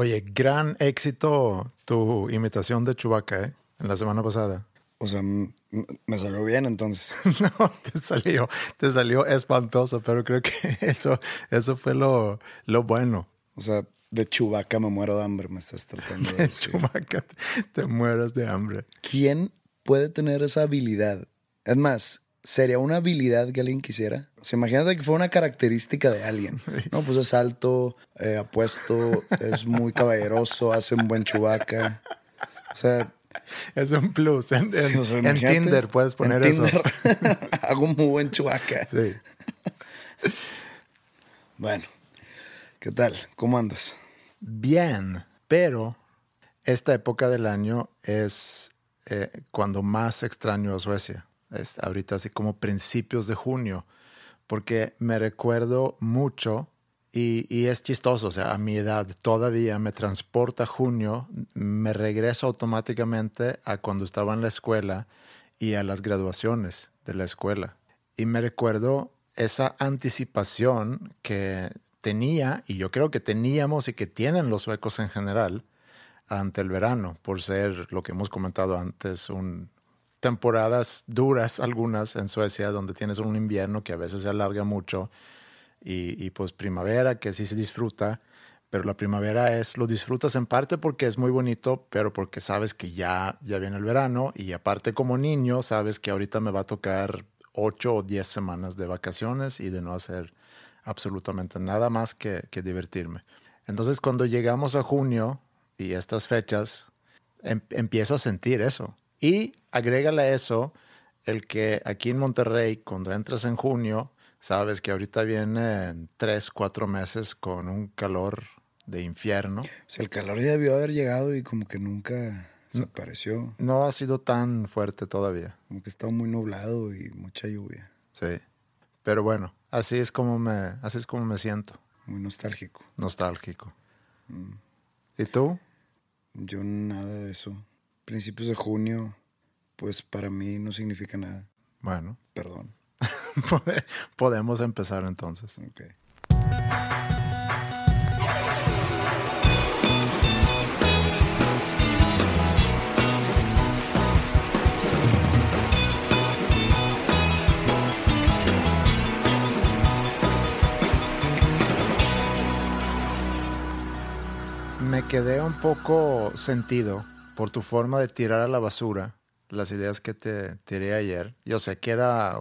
Oye, gran éxito tu imitación de Chewbacca, ¿eh? En la semana pasada. O sea, me salió bien entonces. No, te salió, te salió espantoso, pero creo que eso, eso fue lo, lo bueno. O sea, de Chubaca me muero de hambre, me estás tratando de De decir. Chewbacca, te, te mueras de hambre. ¿Quién puede tener esa habilidad? Es más, ¿sería una habilidad que alguien quisiera? O sea, imagínate que fue una característica de alguien. No, pues es alto, eh, apuesto, es muy caballeroso, hace un buen Chubaca. O sea, Es un plus. En, en- sí, o sea, en imagínate, Tinder puedes poner en eso. Tinder hago un muy buen Chubaca. Sí. Bueno, ¿qué tal? ¿Cómo andas? Bien, pero esta época del año es eh, cuando más extraño a Suecia. Es ahorita así como principios de junio, porque me recuerdo mucho y, y es chistoso, o sea, a mi edad todavía me transporta junio, me regreso automáticamente a cuando estaba en la escuela y a las graduaciones de la escuela. Y me recuerdo esa anticipación que tenía, y yo creo que teníamos y que tienen los suecos en general, ante el verano, por ser lo que hemos comentado antes, un, temporadas duras algunas en Suecia, donde tienes un invierno que a veces se alarga mucho, y, y pues primavera, que sí se disfruta, pero la primavera es, lo disfrutas en parte porque es muy bonito, pero porque sabes que ya, ya viene el verano, y aparte como niño, sabes que ahorita me va a tocar ocho o diez semanas de vacaciones y de no hacer absolutamente nada más que, que divertirme. Entonces cuando llegamos a junio y estas fechas, em- empiezo a sentir eso. Y agrégale a eso el que aquí en Monterrey, cuando entras en junio, sabes que ahorita vienen tres, cuatro meses con un calor de infierno. El calor ya debió haber llegado y como que nunca se apareció. No ha sido tan fuerte todavía. Como que estaba muy nublado y mucha lluvia. Sí. Pero bueno, así es como me, así es como me siento. Muy nostálgico. Nostálgico. ¿Y tú? Yo nada de eso. Principios de junio, pues para mí no significa nada. Bueno, Perdón. pode- podemos empezar entonces. Me quedé un poco sentido por tu forma de tirar a la basura las ideas que te tiré ayer. Yo sé que era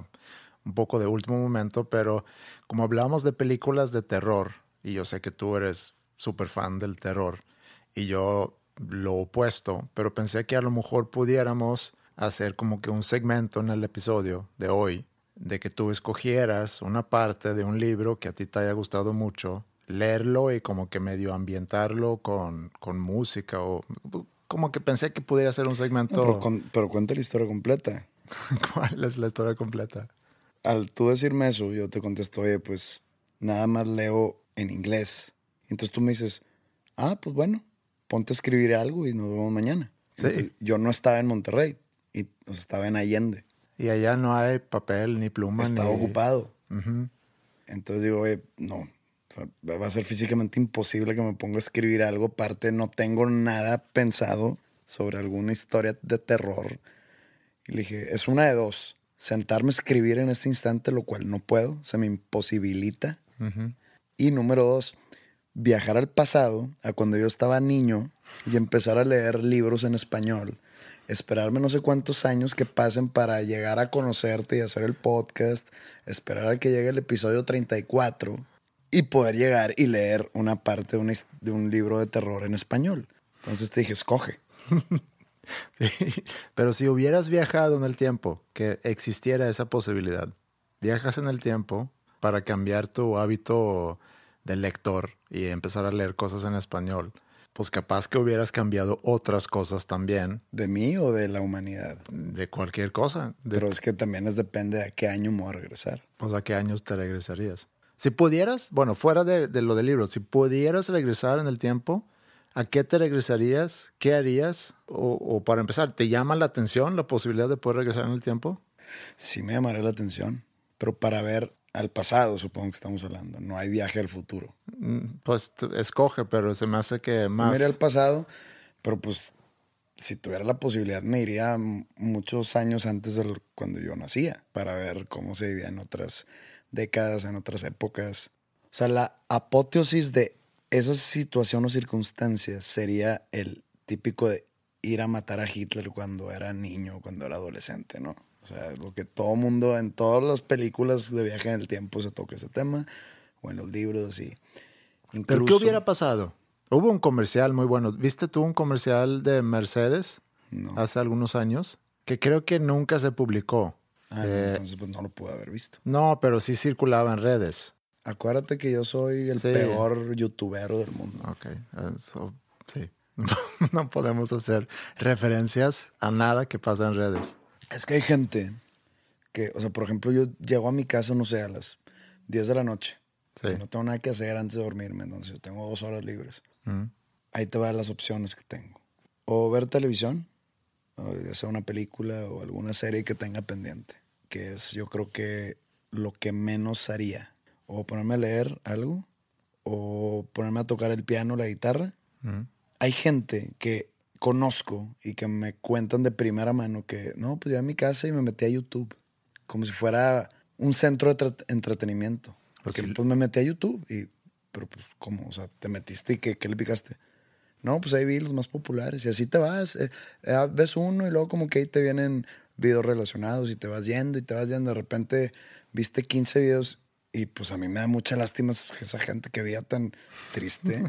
un poco de último momento, pero como hablamos de películas de terror, y yo sé que tú eres súper fan del terror, y yo lo opuesto, pero pensé que a lo mejor pudiéramos hacer como que un segmento en el episodio de hoy, de que tú escogieras una parte de un libro que a ti te haya gustado mucho, leerlo y como que medio ambientarlo con, con música o como que pensé que pudiera ser un No, segmento. pero, con- pero cuenta la historia completa. ¿Cuál es la historia completa? Al tú decirme eso, yo te contesto, oye, pues nada más leo en inglés. Entonces tú me dices, ah, pues bueno, ponte a escribir algo y nos vemos mañana. Sí. Entonces, yo no estaba en Monterrey, y, o sea, estaba en Allende. Y allá no hay papel ni pluma Estaba ni... ocupado. Ujú. Entonces digo, oye, no, o sea, va a ser físicamente imposible que me ponga a escribir algo. Aparte, no tengo nada pensado sobre alguna historia de terror. Y le dije, es una de dos. sentarme a escribir en este instante, lo cual no puedo, se me imposibilita. Y número dos, viajar al pasado, a cuando yo estaba niño y empezar a leer libros en español. Esperarme no sé cuántos años que pasen para llegar a conocerte y hacer el podcast. Esperar a que llegue el episodio 34 y poder llegar y leer una parte de un, de un libro de terror en español. Entonces te dije, escoge. Sí, pero si hubieras viajado en el tiempo, que existiera esa posibilidad, viajas en el tiempo para cambiar tu hábito de lector y empezar a leer cosas en español, pues capaz que hubieras cambiado otras cosas también. ¿De mí o de la humanidad? De cualquier cosa. Pero es que también es depende de a qué año me voy a regresar. Pues a qué años te regresarías. Si pudieras, bueno, fuera de, de lo del libro, si pudieras regresar en el tiempo, ¿A qué te regresarías? ¿Qué harías? O, para empezar, ¿te llama la atención la posibilidad de poder regresar en el tiempo? Sí, me llamaría la atención, pero para ver al pasado, supongo que estamos hablando. No hay viaje al futuro. Mm, pues escoge, pero se me hace que más. Me iría al pasado, pero pues si tuviera la posibilidad, me iría muchos años antes de cuando yo nacía para ver cómo se vivía en otras décadas, en otras épocas. O sea, la apoteosis de esa situación o circunstancia sería el típico de ir a matar a Hitler cuando era niño, cuando era adolescente, ¿no? O sea, lo que todo mundo, en todas las películas de viaje en el tiempo se toca ese tema, o en los libros y... ¿Pero qué hubiera pasado? Hubo un comercial muy bueno. ¿Viste tú un comercial de Mercedes hace algunos años? Que creo que nunca se publicó. Ah, eh, entonces pues no lo pude haber visto. No, pero sí circulaba en redes. Acuérdate que yo soy el peor youtuber del mundo. Ok, sí. no podemos hacer referencias a nada que pasa en redes. Es que hay gente que, o sea, por ejemplo, yo llego a mi casa, no sé, a las 10 de la noche. Sí. no tengo nada que hacer antes de dormirme, entonces tengo dos horas libres. Mm. Ahí te van las opciones que tengo. O ver televisión, o hacer una película o alguna serie que tenga pendiente, que es yo creo que lo que menos haría o ponerme a leer algo, o ponerme a tocar el piano, la guitarra. Hay gente que conozco y que me cuentan de primera mano que, no, pues ya a mi casa y me metí a YouTube, como si fuera un centro de entretenimiento. Pues Porque pues me metí a YouTube y, pero pues, ¿cómo? O sea, te metiste y ¿qué, qué le picaste? No, pues ahí vi los más populares y así te vas. Eh, eh, ves uno y luego como que ahí te vienen videos relacionados y te vas yendo y te vas yendo. De repente viste 15 videos y pues a mí me da mucha lástima esa gente que veía tan triste.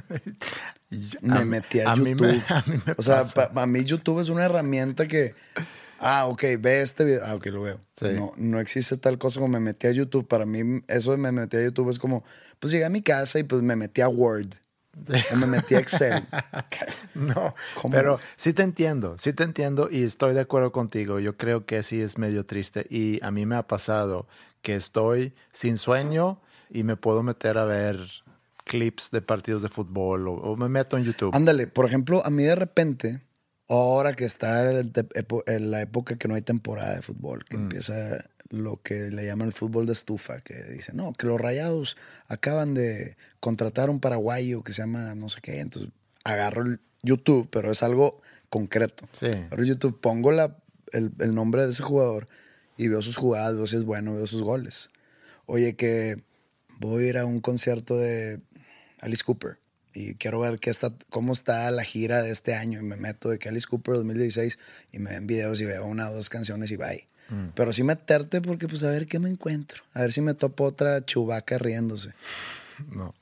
me metí a, YouTube. o sea, para mí YouTube es una herramienta que, ah, ok, ve este video. Ah, ok, lo veo. No, no existe tal cosa como me metí a YouTube. Para mí eso de me metí a YouTube es como, pues llegué a mi casa y pues me metí a Word. Me metí a Excel. no, pero sí te entiendo, sí te entiendo y estoy de acuerdo contigo. Yo creo que sí es medio triste y a mí me ha pasado que estoy sin sueño y me puedo meter a ver clips de partidos de fútbol o, me meto en YouTube. Ándale, por ejemplo, a mí de repente, ahora que está en la época que no hay temporada de fútbol, que mm. empieza lo que le llaman el fútbol de estufa, que dice, no, que los rayados acaban de contratar a un paraguayo que se llama no sé qué, entonces agarro el YouTube, pero es algo concreto. Sí. Ahora YouTube pongo la, el, el nombre de ese jugador y veo sus jugadas, veo si es bueno, veo sus goles. Oye, que voy a ir a un concierto de Alice Cooper y quiero ver qué está, cómo está la gira de este año y me meto de que Alice Cooper 2016 y me ven videos y veo una o dos canciones y bye. Mm. Pero sí meterte porque pues a ver qué me encuentro, a ver si me topo otra chubaca riéndose. No.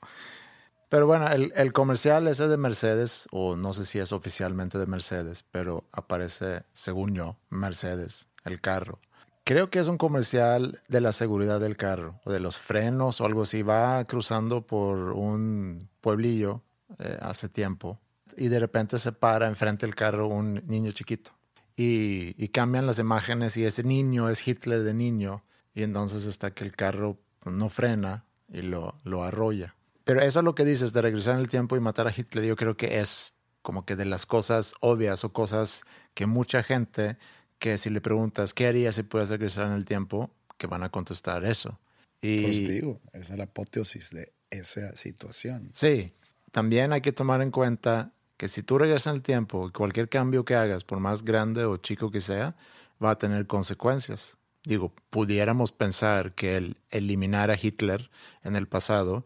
Pero bueno, el, el, comercial ese de Mercedes, o no sé si es oficialmente de Mercedes, pero aparece, según yo, Mercedes, el carro. Creo que es un comercial de la seguridad del carro o de los frenos o algo así. Va cruzando por un pueblillo eh, hace tiempo y de repente se para enfrente del carro un niño chiquito y, cambian las imágenes y ese niño es Hitler de niño y entonces está que el carro no frena y lo, lo arrolla. Pero eso es lo que dices de regresar en el tiempo y matar a Hitler. Yo creo que es como que de las cosas obvias o cosas que mucha gente que si le preguntas qué harías si pudieras regresar en el tiempo, que van a contestar eso. Y pues digo, esa es la apoteosis de esa situación. Sí, también hay que tomar en cuenta que si tú regresas en el tiempo, cualquier cambio que hagas, por más grande o chico que sea, va a tener consecuencias. digo, pudiéramos pensar que el eliminar a Hitler en el pasado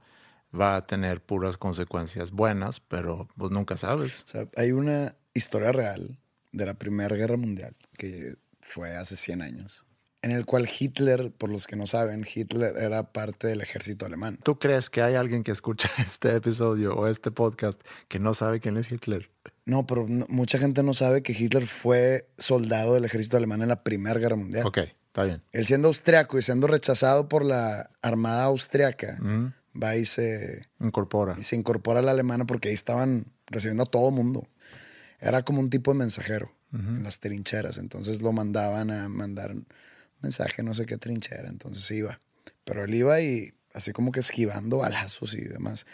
va a tener puras consecuencias buenas, pero pues nunca sabes. Hay una historia real de la Primera Guerra Mundial que fue hace 100 años, en el cual Hitler, por los que no saben, Hitler era parte del ejército alemán. ¿Tú crees que hay alguien que escucha este episodio o este podcast que no sabe quién es Hitler? No, pero no- mucha gente no sabe que Hitler fue soldado del ejército alemán en la Primera Guerra Mundial. Ok, está bien. Él siendo austriaco y siendo rechazado por la Armada Austriaca, va y se, Incorpora. y se incorpora a la alemana porque ahí estaban recibiendo a todo mundo. Era como un tipo de mensajero en las trincheras. Entonces lo mandaban a mandar mensaje, no sé qué trinchera. Entonces iba. Pero él iba y así como que esquivando balazos y demás.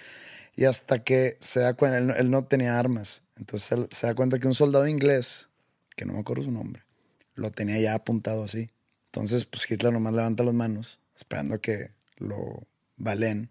Y hasta que se da cuenta, él no, él no tenía armas. Entonces él se da cuenta que un soldado inglés, que no me acuerdo su nombre, lo tenía ya apuntado así. Entonces, pues Hitler nomás levanta las manos, esperando que lo valen.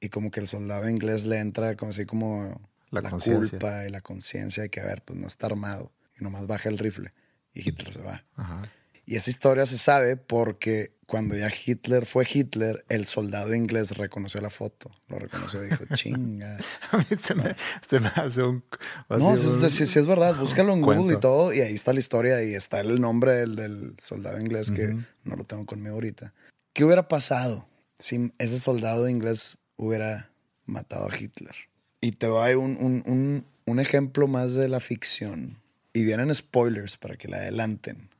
Y como que el soldado inglés le entra como así como La la, culpa y la conciencia de que, a ver, pues no está armado. Y nomás baja el rifle. Y Hitler se va. Ajá. Y esa historia se sabe porque cuando ya Hitler fue Hitler, el soldado inglés reconoció la foto. Lo reconoció y dijo, chinga. A mí se me, se me hace un... No, sí, un- es, verdad. Búscalo en Google y todo. Y ahí está la historia y está el nombre del, del soldado inglés que no lo tengo conmigo ahorita. ¿Qué hubiera pasado si ese soldado inglés hubiera matado a Hitler? Y te doy un, un- un- un ejemplo más de la ficción. Y vienen spoilers para que la adelanten.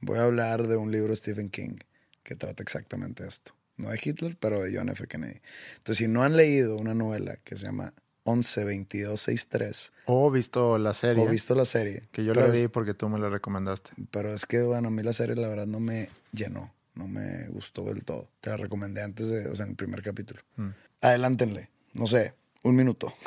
Voy a hablar de un libro de Stephen King que trata exactamente esto. No de Hitler, pero de John F. Kennedy. Entonces, si no han leído una novela que se llama 11 22 63 O visto la serie. o visto la serie. Que yo la es- vi porque tú me la recomendaste. pero es que, bueno, a mí la serie la verdad no me llenó, no me gustó del todo. Te la recomendé antes de, o sea, en el primer capítulo. Mm. Adelántenle, no sé, un minuto.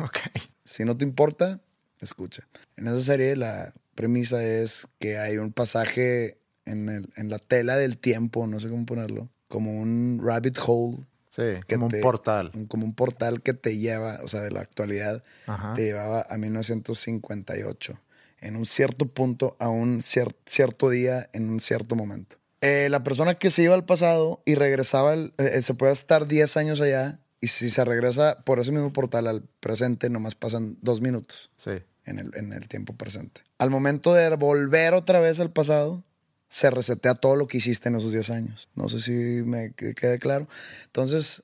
Ok. Si no te importa, escucha. En esa serie la premisa es que hay un pasaje en, el- en la tela del tiempo, no sé cómo ponerlo, como un rabbit hole. Sí, que como te- un portal. Como un portal que te lleva, o sea, de la actualidad, Ajá. te llevaba a 1958. En un cierto punto, a un cier- cierto día, en un cierto momento. Eh, la persona que se iba al pasado y regresaba, al- eh, se puede estar 10 años allá, y si se regresa por ese mismo portal al presente, nomás pasan dos minutos Sí. En el, en el tiempo presente. Al momento de volver otra vez al pasado, se resetea todo lo que hiciste en esos 10 años. No sé si me que- quede claro. Entonces,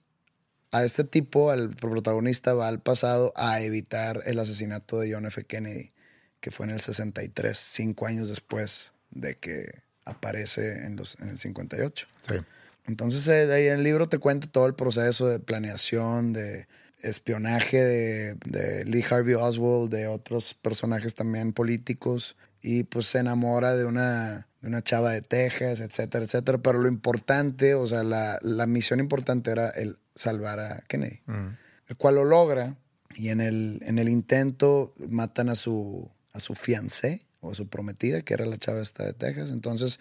a este tipo, al protagonista, va al pasado a evitar el asesinato de John F. Kennedy, que fue en el 63, cinco años después de que aparece en, los, en el 58. Sí. Entonces, eh, ahí en el libro te cuenta todo el proceso de planeación, de espionaje de, de Lee Harvey Oswald, de otros personajes también políticos, y pues se enamora de una, de una chava de Texas, etcétera, etcétera. Pero lo importante, o sea, la, la misión importante era el salvar a Kennedy, el cual lo logra, y en el, en el intento matan a su, a su fiancé o a su prometida, que era la chava esta de Texas. Entonces,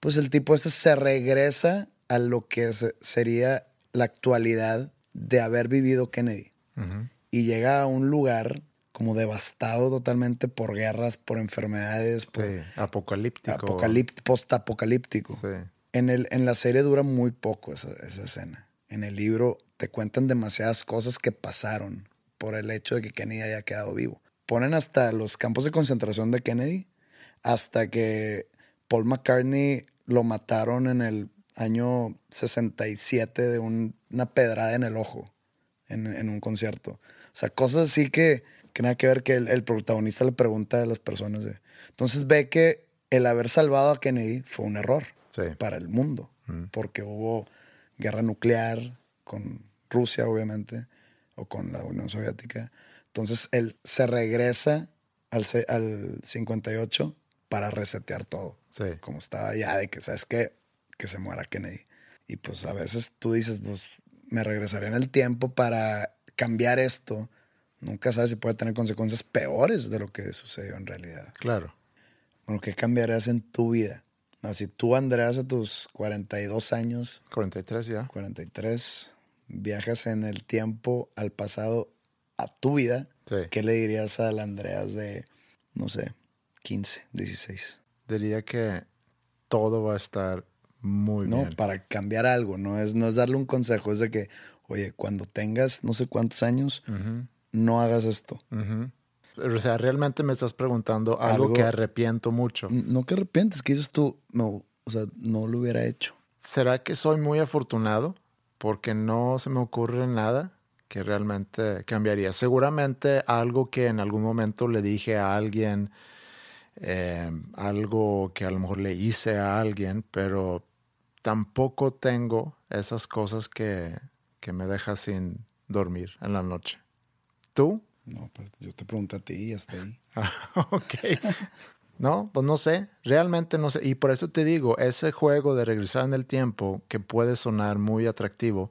pues el tipo este se regresa a lo que se- sería la actualidad de haber vivido Kennedy. Y llega a un lugar como devastado totalmente por guerras, por enfermedades, por Sí. Apocalíptico. apocalípt- post-apocalíptico. Sí. En, el, en la serie dura muy poco esa, esa escena. En el libro te cuentan demasiadas cosas que pasaron por el hecho de que Kennedy haya quedado vivo. Ponen hasta los campos de concentración de Kennedy, hasta que Paul McCartney lo mataron en el año 67 de un- una pedrada en el ojo en, en un concierto. O sea, cosas así que, que nada que ver que el, el protagonista le pregunta a las personas. de- Entonces ve que el haber salvado a Kennedy fue un error Sí. para el mundo, porque hubo guerra nuclear con Rusia, obviamente, o con la Unión Soviética. Entonces él se regresa al, al 58 para resetear todo. Sí. Como estaba ya de que, ¿sabes qué? Que se muera Kennedy. Y pues a veces tú dices, pues me regresaré en el tiempo para cambiar esto. Nunca sabes si puede tener consecuencias peores de lo que sucedió en realidad. Claro. Bueno, ¿qué cambiarías en tu vida? No, si tú, Andreas, a tus 42 años, 43 ya. 43, viajas en el tiempo al pasado a tu vida, Sí. ¿qué le dirías al Andreas de, no sé, 15, 16? Diría que todo va a estar muy No, bien. para cambiar algo, no es, no es darle un consejo, es de que, oye, cuando tengas no sé cuántos años, no hagas esto. O sea, realmente me estás preguntando algo, Algo- que arrepiento mucho. No que arrepientes, que dices tú, no, o sea, no lo hubiera hecho. ¿Será que soy muy afortunado? Porque no se me ocurre nada que realmente cambiaría. Seguramente algo que en algún momento le dije a alguien, eh, algo que a lo mejor le hice a alguien, pero tampoco tengo esas cosas que, que me dejan sin dormir en la noche. ¿Tú? No, pues yo te pregunté a ti y hasta ahí. ok. No, pues no sé, realmente no sé. Y por eso te digo, ese juego de regresar en el tiempo, que puede sonar muy atractivo,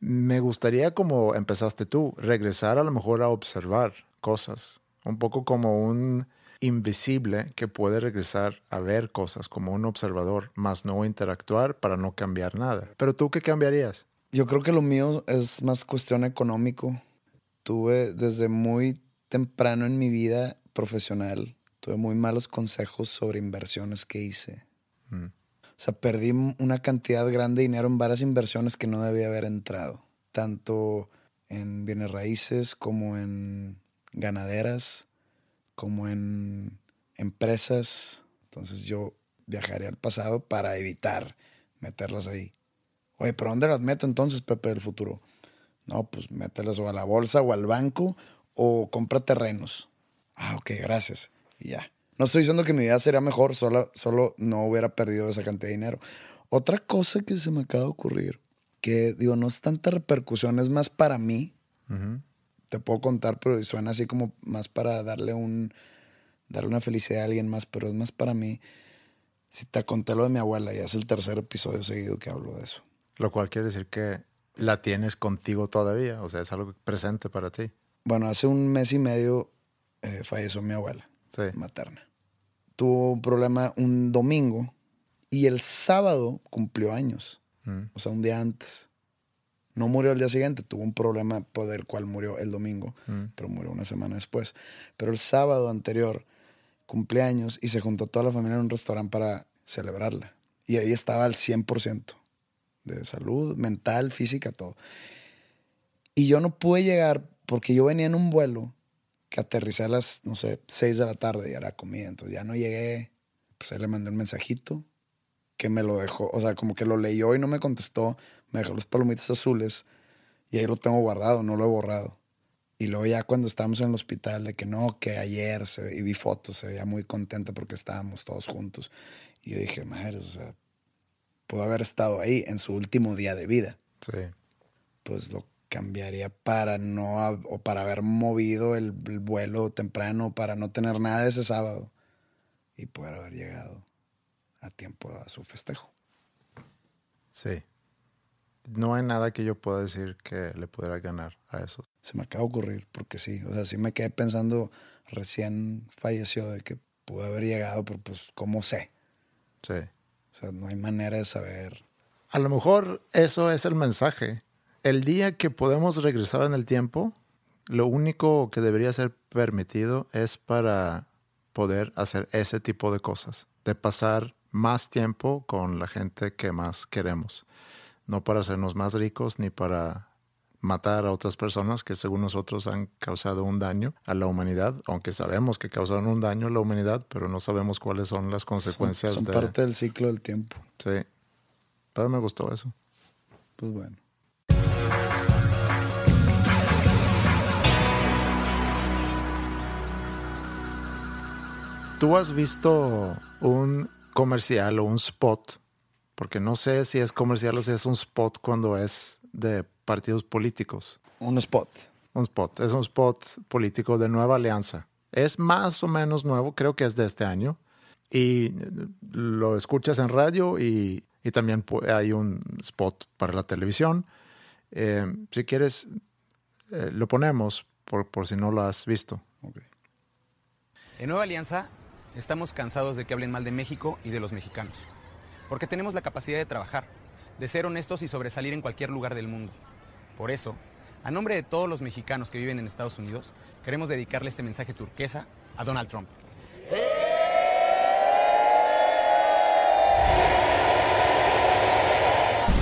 me gustaría como empezaste tú, regresar a lo mejor a observar cosas, un poco como un invisible que puede regresar a ver cosas como un observador, más no interactuar para no cambiar nada. Pero tú qué cambiarías? Yo creo que lo mío es más cuestión económico. Tuve desde muy temprano en mi vida profesional, tuve muy malos consejos sobre inversiones que hice. O sea, perdí una cantidad grande de dinero en varias inversiones que no debía haber entrado, tanto en bienes raíces como en ganaderas, como en empresas. Entonces yo viajaría al pasado para evitar meterlas ahí. Oye, ¿pero dónde las meto entonces, Pepe, del futuro? No, pues mételas o a la bolsa o al banco o compra terrenos. Ah, ok, gracias. Y ya. No estoy diciendo que mi vida sería mejor, solo, solo no hubiera perdido esa cantidad de dinero. Otra cosa que se me acaba de ocurrir, que digo, no es tanta repercusión, es más para mí. Te puedo contar, pero suena así como más para darle un darle una felicidad a alguien más, pero es más para mí. Si te conté lo de mi abuela, ya es el tercer episodio seguido que hablo de eso. Lo cual quiere decir que la tienes contigo todavía, o sea, es algo presente para ti. Bueno, hace un mes y medio eh, falleció mi abuela Sí. materna. Tuvo un problema un domingo y el sábado cumplió años. O sea, un día antes. No murió el día siguiente, tuvo un problema por el cual murió el domingo, pero murió una semana después. Pero el sábado anterior cumpleaños y se juntó toda la familia en un restaurante para celebrarla. Y ahí estaba al 100% de salud, mental, física, todo. Y yo no pude llegar porque yo venía en un vuelo que aterricé a las, no sé, 6 de la tarde y era comida. Entonces ya no llegué. Pues ahí le mandé un mensajito que me lo dejó, o sea, como que lo leyó y no me contestó. Me dejó los palomitas azules y ahí lo tengo guardado, no lo he borrado. Y luego ya cuando estábamos en el hospital, de que no, que ayer se y vi fotos, se veía muy contenta porque estábamos todos juntos. Y yo dije, madre, o sea, pudo haber estado ahí en su último día de vida Sí. pues lo cambiaría para no o para haber movido el, el vuelo temprano para no tener nada ese sábado y poder haber llegado a tiempo a su festejo. Sí. No hay nada que yo pueda decir que le pudiera ganar a eso. Se me acaba de ocurrir porque sí, o sea, sí me quedé pensando recién falleció de que pudo haber llegado, pero pues cómo sé. Sí. O sea, no hay manera de saber. A lo mejor eso es el mensaje. El día que podemos regresar en el tiempo, lo único que debería ser permitido es para poder hacer ese tipo de cosas, de pasar más tiempo con la gente que más queremos, no para hacernos más ricos ni para matar a otras personas que según nosotros han causado un daño a la humanidad, aunque sabemos que causaron un daño a la humanidad, pero no sabemos cuáles son las consecuencias Son de... parte del ciclo del tiempo. Sí, pero me gustó eso. Pues bueno. ¿Tú has visto un comercial o un spot? Porque no sé si es comercial o si es un spot cuando es de partidos políticos. Un spot. Un spot. Es un spot político de Nueva Alianza. Es más o menos nuevo, creo que es de este año. Y lo escuchas en radio y, y también hay un spot para la televisión. Eh, si quieres, eh, lo ponemos por, por si no lo has visto. En Nueva Alianza estamos cansados de que hablen mal de México y de los mexicanos porque tenemos la capacidad de trabajar, de ser honestos y sobresalir en cualquier lugar del mundo. Por eso, a nombre de todos los mexicanos que viven en Estados Unidos, queremos dedicarle este mensaje turquesa a Donald Trump.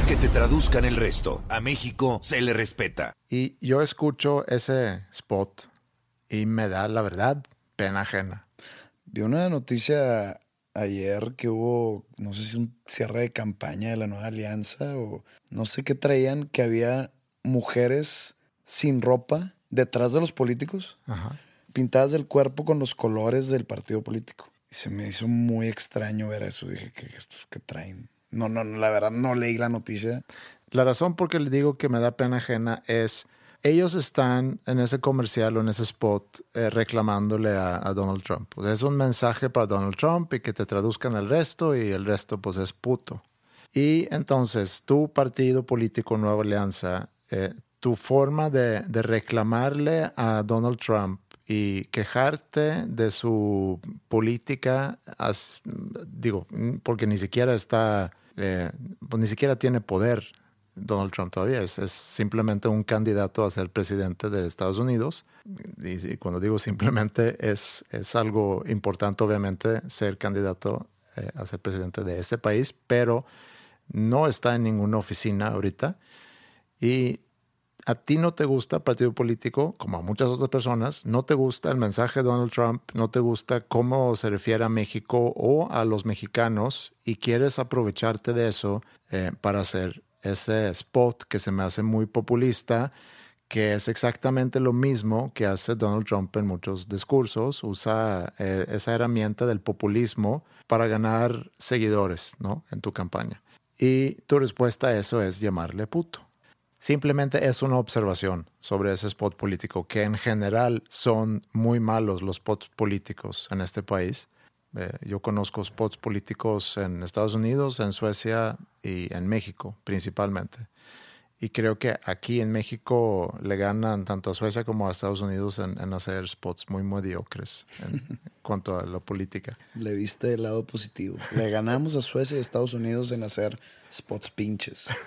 Que te traduzcan el resto. A México se le respeta. Y yo escucho ese spot y me da, la verdad, pena ajena. Vi una noticia ayer que hubo, no sé si un cierre de campaña de la nueva alianza o no sé qué traían, que había mujeres sin ropa detrás de los políticos, pintadas del cuerpo con los colores del partido político. Y se me hizo muy extraño ver eso. Dije, ¿qué, qué traen? No, no, la verdad no leí la noticia. La razón por que le digo que me da pena ajena es ellos están en ese comercial o en ese spot eh, reclamándole a, Donald Trump. es un mensaje para Donald Trump y que te traduzcan el resto y el resto pues es puto. Y entonces tu partido político Nueva Alianza, eh, tu forma de, reclamarle a Donald Trump y quejarte de su política, digo, porque ni siquiera está, eh, pues ni siquiera tiene poder Donald Trump todavía, es, simplemente un candidato a ser presidente de Estados Unidos. Y, cuando digo simplemente es, es algo importante, obviamente, ser candidato eh, a ser presidente de este país, pero no está en ninguna oficina ahorita. Y a ti no te gusta el partido político, como a muchas otras personas, no te gusta el mensaje de Donald Trump, no te gusta cómo se refiere a México o a los mexicanos y quieres aprovecharte de eso eh, para hacer ese spot que se me hace muy populista, que es exactamente lo mismo que hace Donald Trump en muchos discursos, usa eh, esa herramienta del populismo para ganar seguidores ¿no? en tu campaña. Y tu respuesta a eso es llamarle puto. Simplemente es una observación sobre ese spot político, que en general son muy malos los spots políticos en este país. Eh, yo conozco spots políticos en Estados Unidos, en Suecia y en México principalmente. Y creo que aquí en México le ganan tanto a Suecia como a Estados Unidos en, hacer spots muy mediocres en cuanto a la política. Le viste el lado positivo. Le ganamos a Suecia y a Estados Unidos en hacer spots pinches.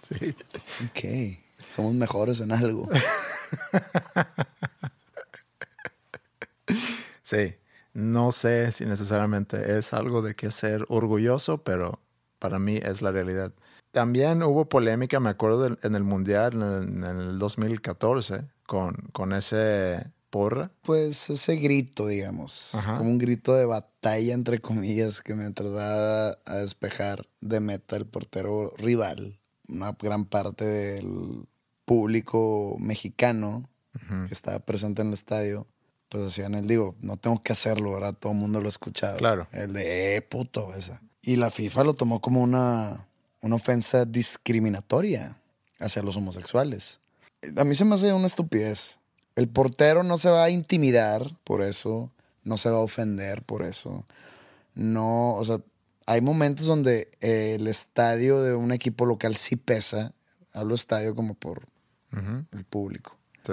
Sí. Ok. Somos mejores en algo. sí. No sé si necesariamente es algo de que ser orgulloso, pero para mí es la realidad. También hubo polémica, me acuerdo, en el Mundial en el, 2014 con, con ese porra. Pues ese grito, digamos, como un grito de batalla, entre comillas, que me trataba a despejar de meta el portero rival una gran parte del público mexicano que estaba presente en el estadio, pues hacían el, digo, no tengo que hacerlo, ¿verdad? Todo el mundo lo escuchaba. Claro. El de, eh, puto, esa. Y la FIFA lo tomó como una, una ofensa discriminatoria hacia los homosexuales. A mí se me hace una estupidez. El portero no se va a intimidar por eso, no se va a ofender por eso. No, o sea, hay momentos donde el estadio de un equipo local sí pesa. Hablo estadio como por el público. Sí.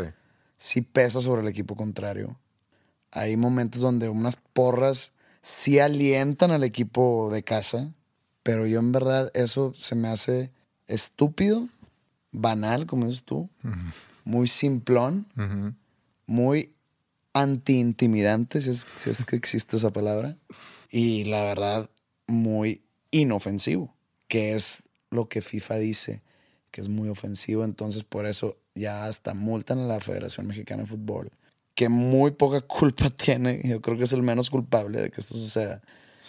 Sí pesa sobre el equipo contrario. Hay momentos donde unas porras sí alientan al equipo de casa, pero yo en verdad eso se me hace estúpido, banal, como dices tú, muy simplón, muy anti-intimidante, si es que existe esa palabra. Y la verdad, muy inofensivo, que es lo que FIFA dice, que es muy ofensivo. Entonces, por eso ya hasta multan a la Federación Mexicana de Fútbol, que muy poca culpa tiene. Yo creo que es el menos culpable de que esto suceda.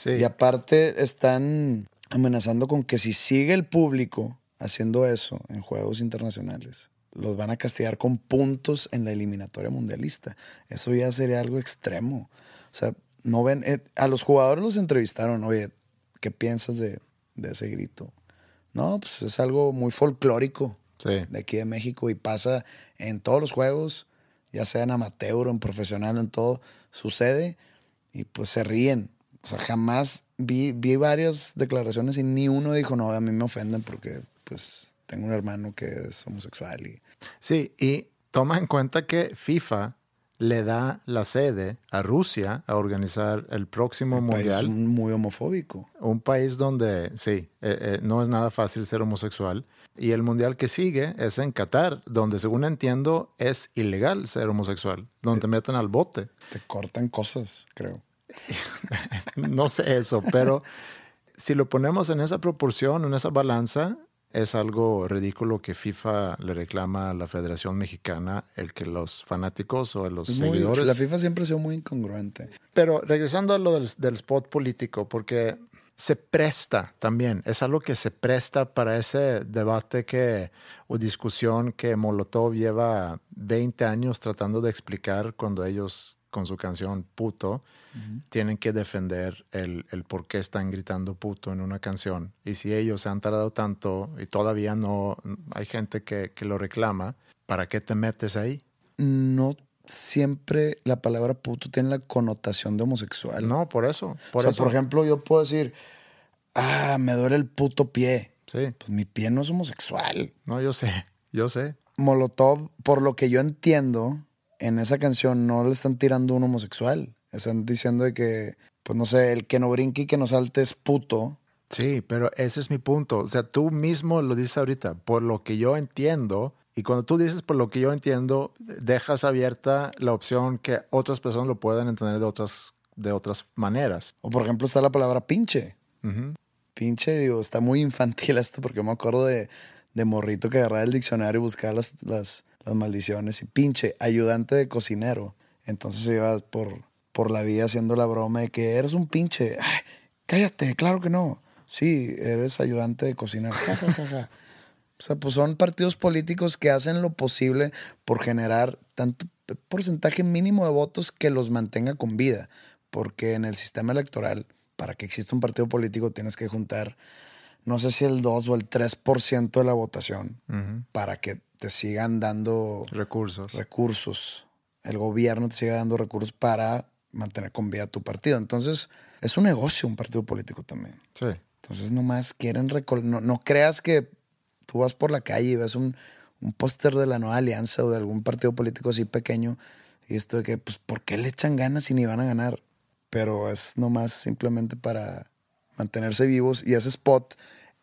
Y aparte, están amenazando con que si sigue el público haciendo eso en juegos internacionales, los van a castigar con puntos en la eliminatoria mundialista. Eso ya sería algo extremo. O sea, no ven, eh, a los jugadores los entrevistaron, oye, ¿Qué piensas de, ese grito? No, pues es algo muy folclórico de aquí de México y pasa en todos los juegos, ya sea en amateur o en profesional, en todo, sucede y pues se ríen. O sea, jamás vi, vi varias declaraciones y ni uno dijo, no, a mí me ofenden porque pues tengo un hermano que es homosexual. Y... Sí, y toma en cuenta que FIFA le da la sede a Rusia a organizar el próximo mundial. muy homofóbico. Un país donde, sí, eh, eh, no es nada fácil ser homosexual. Y el mundial que sigue es en Qatar, donde según entiendo es ilegal ser homosexual, donde te meten al bote. Te cortan cosas, creo. no sé eso, pero si lo ponemos en esa proporción, en esa balanza, es algo ridículo que FIFA le reclama a la Federación Mexicana el que los fanáticos o los muy- seguidores... la FIFA siempre ha sido muy incongruente. Pero regresando a lo del, del spot político, porque se presta también, es algo que se presta para ese debate que, o discusión que Molotov lleva 20 años tratando de explicar cuando ellos con su canción Puto tienen que defender el, el por qué están gritando puto en una canción. Y si ellos se han tardado tanto y todavía no hay gente que, que lo reclama, ¿para qué te metes ahí? No siempre la palabra puto tiene la connotación de homosexual. No, por eso. Por, o sea, eso. por ejemplo, yo puedo decir, ah, me duele el puto pie. Sí. Pues mi pie no es homosexual. No, yo sé, yo sé. Molotov, por lo que yo entiendo, en esa canción no le están tirando un homosexual. Están diciendo de que, pues no sé, el que no brinque y que no salte es puto. Sí, pero ese es mi punto. O sea, tú mismo lo dices ahorita, por lo que yo entiendo, y cuando tú dices por lo que yo entiendo, dejas abierta la opción que otras personas lo puedan entender de otras, de otras maneras. O por ejemplo está la palabra pinche. Pinche, digo, está muy infantil esto porque me acuerdo de, de morrito que agarraba el diccionario y buscaba las, las, las maldiciones. Y pinche, ayudante de cocinero. Entonces ibas por, por la vida haciendo la broma de que eres un pinche. Ay, cállate, claro que no. Sí, eres ayudante de cocinero. O sea, pues son partidos políticos que hacen lo posible por generar tanto porcentaje mínimo de votos que los mantenga con vida. Porque en el sistema electoral, para que exista un partido político, tienes que juntar, no sé si el 2 o el 3% de la votación para que te sigan dando Recursos. recursos. El gobierno te siga dando recursos para mantener con vida tu partido. Entonces, es un negocio un partido político también. sí. Entonces nomás quieren recol no, no creas que tú vas por la calle y ves un, un póster de la nueva alianza o de algún partido político así pequeño y esto de que, pues, ¿por qué le echan ganas si ni van a ganar? Pero es nomás simplemente para mantenerse vivos y ese spot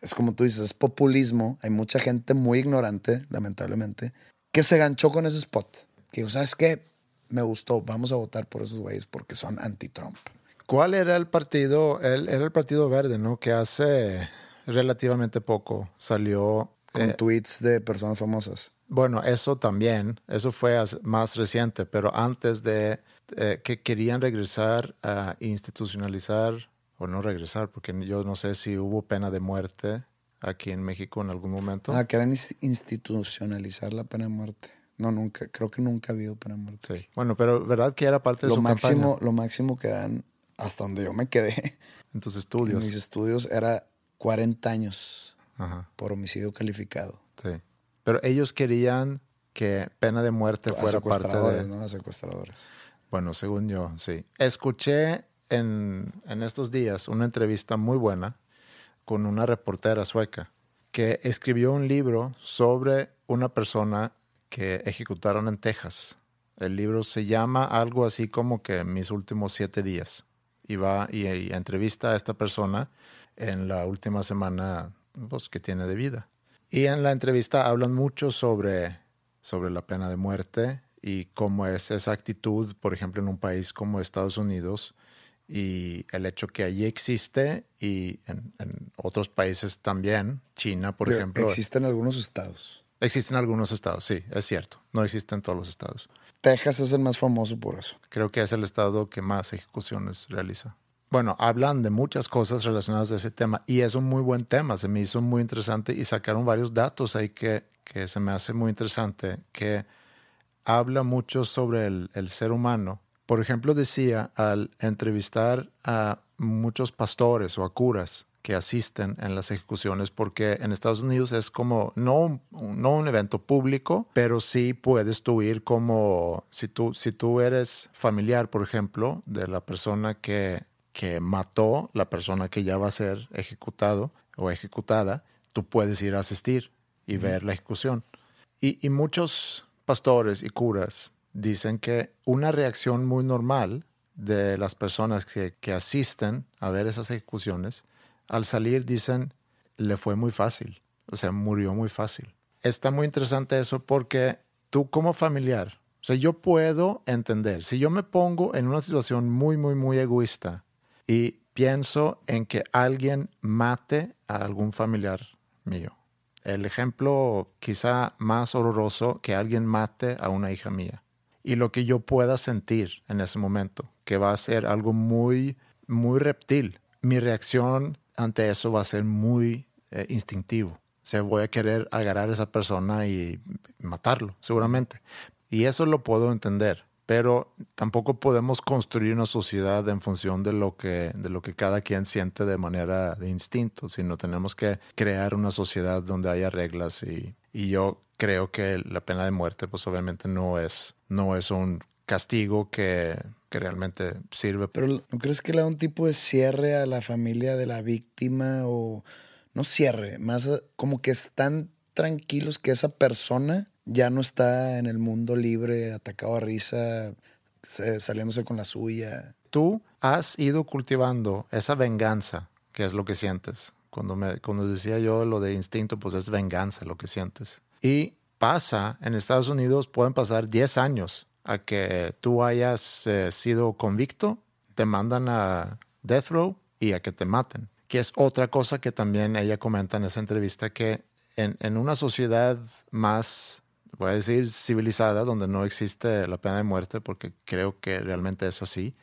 es como tú dices, es populismo. Hay mucha gente muy ignorante, lamentablemente, que se ganchó con ese spot. Que dijo, ¿sabes qué? Me gustó, vamos a votar por esos güeyes porque son anti-Trump. ¿Cuál era el partido? El, era el Partido Verde, ¿no? Que hace relativamente poco salió Con eh, tweets de personas famosas. Bueno, eso también, eso fue más reciente, pero antes de eh, que querían regresar a institucionalizar, o no regresar, porque yo no sé si hubo pena de muerte aquí en México en algún momento. Ah, querían ins- institucionalizar la pena de muerte. No, nunca, creo que nunca ha habido pena de muerte. Sí. Bueno, pero verdad que era parte de Lo su máximo, campaña lo máximo que dan, hasta donde yo me quedé en tus en estudios. mis estudios, era 40 años Ajá, por homicidio calificado. sí. Pero ellos querían que pena de muerte A fuera parte de... ¿no? A secuestradores. Bueno, según yo, sí. Escuché en, en estos días una entrevista muy buena con una reportera sueca que escribió un libro sobre una persona que ejecutaron en Texas. El libro se llama algo así como que Mis últimos siete días. Y va y, y entrevista a esta persona en la última semana pues, que tiene de vida. Y en la entrevista hablan mucho sobre, sobre la pena de muerte y cómo es esa actitud, por ejemplo, en un país como Estados Unidos y el hecho que allí existe y en, en otros países también, China, por Que ejemplo. Existen algunos estados. Existen algunos estados, sí, es cierto. No existen todos los estados. Texas es el más famoso por eso. Creo que es el estado que más ejecuciones realiza. Bueno, hablan de muchas cosas relacionadas a ese tema y es un muy buen tema, se me hizo muy interesante y sacaron varios datos ahí que, que se me hace muy interesante, que habla mucho sobre el, el ser humano. Por ejemplo, decía al entrevistar a muchos pastores o a curas que asisten en las ejecuciones, porque en Estados Unidos es como, no, no un evento público, pero sí puedes tú ir como, si tú, si tú eres familiar, por ejemplo, de la persona que, que mató, la persona que ya va a ser ejecutado o ejecutada, tú puedes ir a asistir y ver la ejecución. Y, y muchos pastores y curas dicen que una reacción muy normal de las personas que, que asisten a ver esas ejecuciones, al salir dicen, le fue muy fácil, o sea, murió muy fácil. Está muy interesante eso porque tú como familiar, o sea, yo puedo entender, si yo me pongo en una situación muy, muy, muy egoísta y pienso en que alguien mate a algún familiar mío, el ejemplo quizá más horroroso que alguien mate a una hija mía. Y lo que yo pueda sentir en ese momento, que va a ser algo muy, muy reptil. Mi reacción ante eso va a ser muy eh, instintivo. O sea, voy a querer agarrar a esa persona y matarlo, seguramente. Y eso lo puedo entender pero tampoco podemos construir una sociedad en función de lo que, de lo que cada quien siente de manera de instinto, sino tenemos que crear una sociedad donde haya reglas y, y yo creo que la pena de muerte pues obviamente no es, no es un castigo que, que realmente sirve. Pero ¿no crees que le da un tipo de cierre a la familia de la víctima o no cierre, más como que están tranquilos que esa persona ya no está en el mundo libre, atacado a risa, saliéndose con la suya. Tú has ido cultivando esa venganza, que es lo que sientes. Cuando, me, cuando decía yo lo de instinto, pues es venganza lo que sientes. Y pasa, en Estados Unidos pueden pasar 10 años a que tú hayas eh, sido convicto, te mandan a death row y a que te maten. Que es otra cosa que también ella comenta en esa entrevista, que en, en una sociedad más voy a decir civilizada, donde no existe la pena de muerte, porque creo que realmente es así,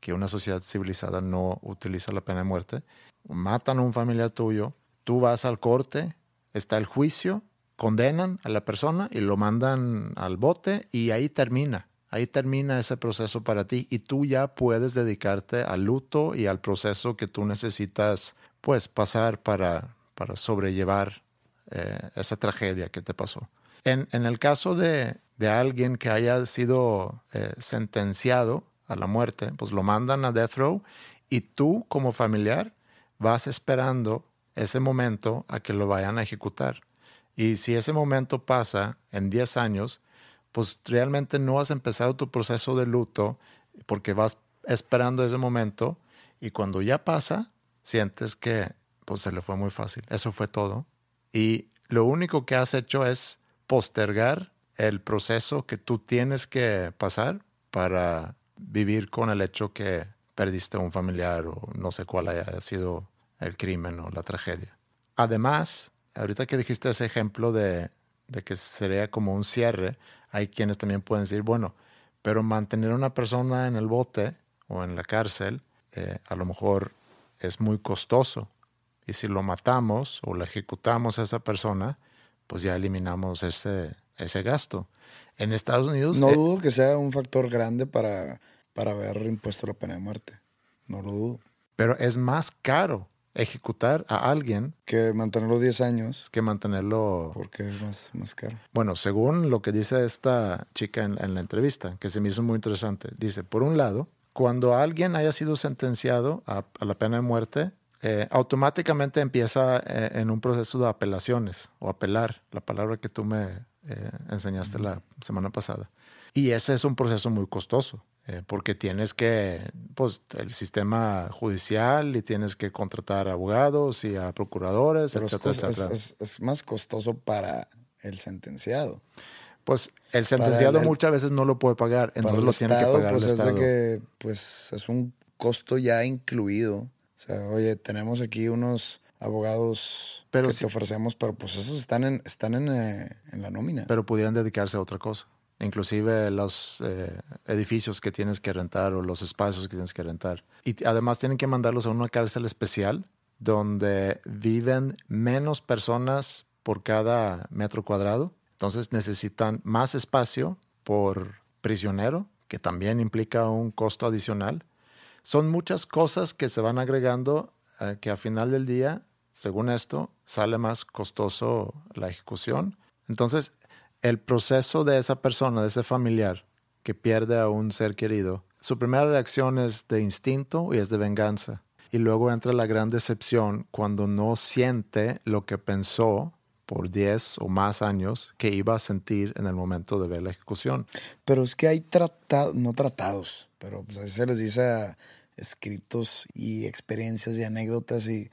que una sociedad civilizada no utiliza la pena de muerte. Matan a un familiar tuyo, tú vas al corte, está el juicio, condenan a la persona y lo mandan al bote y ahí termina. Ahí termina ese proceso para ti y tú ya puedes dedicarte al luto y al proceso que tú necesitas pues pasar para, para sobrellevar eh, esa tragedia que te pasó. En, el caso de, alguien que haya sido eh, sentenciado a la muerte, pues lo mandan a death row y tú como familiar vas esperando ese momento a que lo vayan a ejecutar. Y si ese momento pasa en 10 años, pues realmente no has empezado tu proceso de luto porque vas esperando ese momento y cuando ya pasa, sientes que pues se le fue muy fácil. Eso fue todo. Y lo único que has hecho es postergar el proceso que tú tienes que pasar para vivir con el hecho que perdiste a un familiar o no sé cuál haya sido el crimen o la tragedia. Además, ahorita que dijiste ese ejemplo de, que sería como un cierre, hay quienes también pueden decir, bueno, pero mantener a una persona en el bote o en la cárcel eh, a lo mejor es muy costoso. Y si lo matamos o lo ejecutamos a esa persona, pues ya eliminamos ese, ese gasto. En Estados Unidos... No eh, dudo que sea un factor grande para, para haber impuesto la pena de muerte. No lo dudo. Pero es más caro ejecutar a alguien. Que mantenerlo 10 años. Que mantenerlo. Porque es más, más caro. Bueno, según lo que dice esta chica en, en, la entrevista, que se me hizo muy interesante, dice: por un lado, cuando alguien haya sido sentenciado a, a la pena de muerte, eh, automáticamente empieza eh, en un proceso de apelaciones o apelar, la palabra que tú me eh, enseñaste la semana pasada. Y ese es un proceso muy costoso, porque tienes que, pues, el sistema judicial y tienes que contratar abogados y a procuradores, etcétera, es, etcétera. Es, más costoso para el sentenciado. Pues el sentenciado muchas veces no lo puede pagar, entonces lo tiene que pagar pues el Estado. Es que, pues es un costo ya incluido sea, oye, tenemos aquí unos abogados que te ofrecemos, pero pues esos están en, están en, eh, en, la nómina. Pero pudieran dedicarse a otra cosa. Inclusive los eh, edificios que tienes que rentar o los espacios que tienes que rentar. Y además tienen que mandarlos a una cárcel especial donde viven menos personas por cada metro cuadrado. Entonces necesitan más espacio por prisionero, que también implica un costo adicional. Son muchas cosas que se van agregando eh, que a final del día, según esto, sale más costoso la ejecución. Entonces, el proceso de esa persona, de ese familiar que pierde a un ser querido, su primera reacción es de instinto y es de venganza. Y luego entra la gran decepción cuando no siente lo que pensó por 10 o más años que iba a sentir en el momento de ver la ejecución. Pero es que hay tratados, no tratados, pero pues así se les dice escritos y experiencias y anécdotas y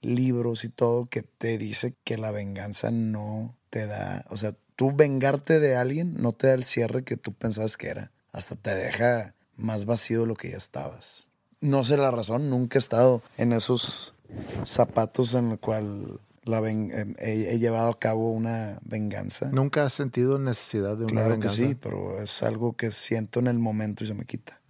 libros y todo que te dice que la venganza no te da, o sea, tú vengarte de alguien no te da el cierre que tú pensabas que era, hasta te deja más vacío de lo que ya estabas. No sé la razón, nunca he estado en esos zapatos en el cual la ven- em, he, he llevado a cabo una venganza. ¿Nunca has sentido necesidad de una claro que venganza? sí, pero es algo que siento en el momento y se me quita.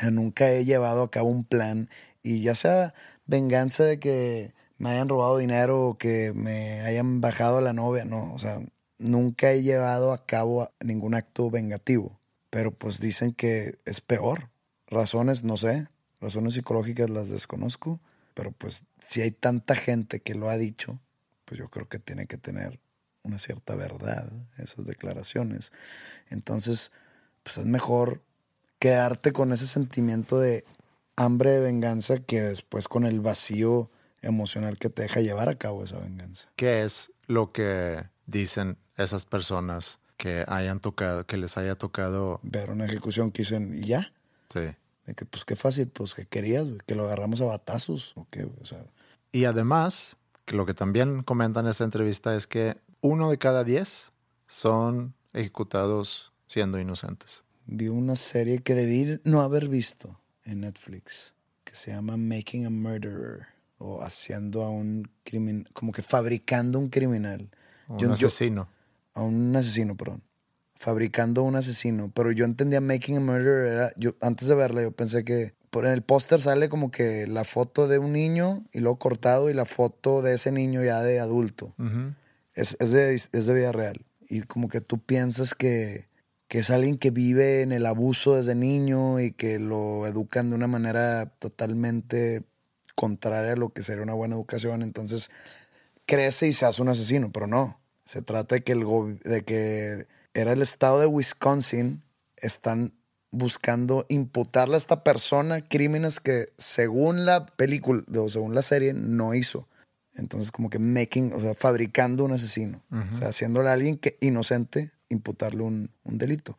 Sea, nunca he llevado a cabo un plan y ya sea venganza de que me hayan robado dinero o que me hayan bajado la novia, no, o sea, nunca he llevado a cabo ningún acto vengativo, pero pues dicen que es peor. Razones, no sé, razones psicológicas las desconozco, pero pues si hay tanta gente que lo ha dicho, pues yo creo que tiene que tener una cierta verdad esas declaraciones. Entonces, pues es mejor quedarte con ese sentimiento de hambre de venganza que después con el vacío emocional que te deja llevar a cabo esa venganza. ¿Qué es lo que dicen esas personas que hayan tocado, que les haya tocado? Ver una ejecución que dicen, y ya, Sí. de que pues qué fácil, pues que querías, que lo agarramos a batazos, o qué, o sea, Y además, lo que también comentan en esta entrevista es que uno de cada diez son ejecutados siendo inocentes. vi una serie que debí no haber visto en Netflix, que se llama Making a Murderer, o haciendo a un criminal, como que fabricando un criminal. Un Yo- yo- asesino. a un asesino, perdón. Fabricando un asesino. Pero yo entendía Making a Murderer era. Yo, antes de verla, yo pensé que. Por en el póster sale como que la foto de un niño y luego cortado y la foto de ese niño ya de adulto. Es, es, de, es de vida real. Y como que tú piensas que, que es alguien que vive en el abuso desde niño y que lo educan de una manera totalmente contraria a lo que sería una buena educación. Entonces crece y se hace un asesino, pero no. Se trata de que, el de que era el estado de Wisconsin, están buscando imputarle a esta persona crímenes que según la película o según la serie no hizo. Entonces como que making, o sea, fabricando un asesino. O sea, haciéndole a alguien que inocente imputarle un, un delito.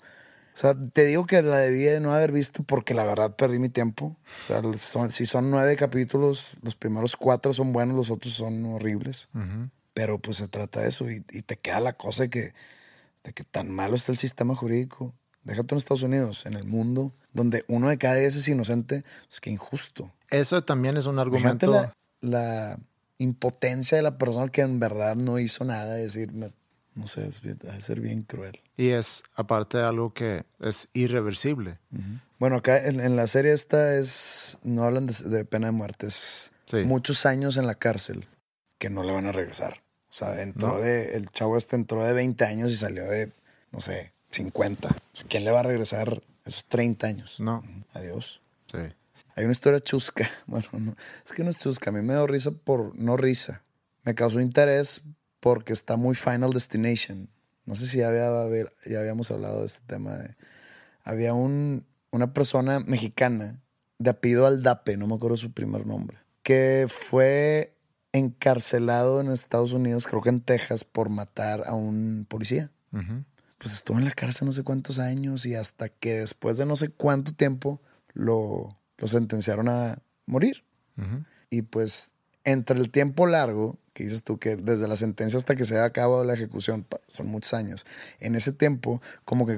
O sea, te digo que la debí de no haber visto porque la verdad perdí mi tiempo. O sea, son- si son nueve capítulos, los primeros cuatro son buenos, los otros son horribles. Pero pues se trata de eso y, y te queda la cosa de que, de que tan malo está el sistema jurídico. Déjate en Estados Unidos, en el mundo, donde uno de cada diez es inocente, es que injusto. Eso también es un argumento. la, la impotencia de la persona que en verdad no hizo nada, decir, no sé, es, ser bien cruel. Y es aparte algo que es irreversible. Bueno, acá en, en la serie esta es, no hablan de, de pena de muerte, es Sí. muchos años en la cárcel que no le van a regresar. O sea, entró No. de, el chavo este entró de 20 años y salió de, no sé, 50. ¿Quién le va a regresar esos 30 años? No. Adiós. Sí. Hay una historia chusca. Bueno, no, es que no es chusca. A mí me dio risa por no risa. Me causó interés porque está muy Final Destination. No sé si ya, había, ya habíamos hablado de este tema. de- había un, una persona mexicana de apellido Aldape, no me acuerdo su primer nombre, que fue encarcelado en Estados Unidos, creo que en Texas, por matar a un policía. Pues estuvo en la cárcel no sé cuántos años y hasta que después de no sé cuánto tiempo lo, lo sentenciaron a morir. Y pues entre el tiempo largo, que dices tú que desde la sentencia hasta que se ha acabado la ejecución, son muchos años, en ese tiempo como que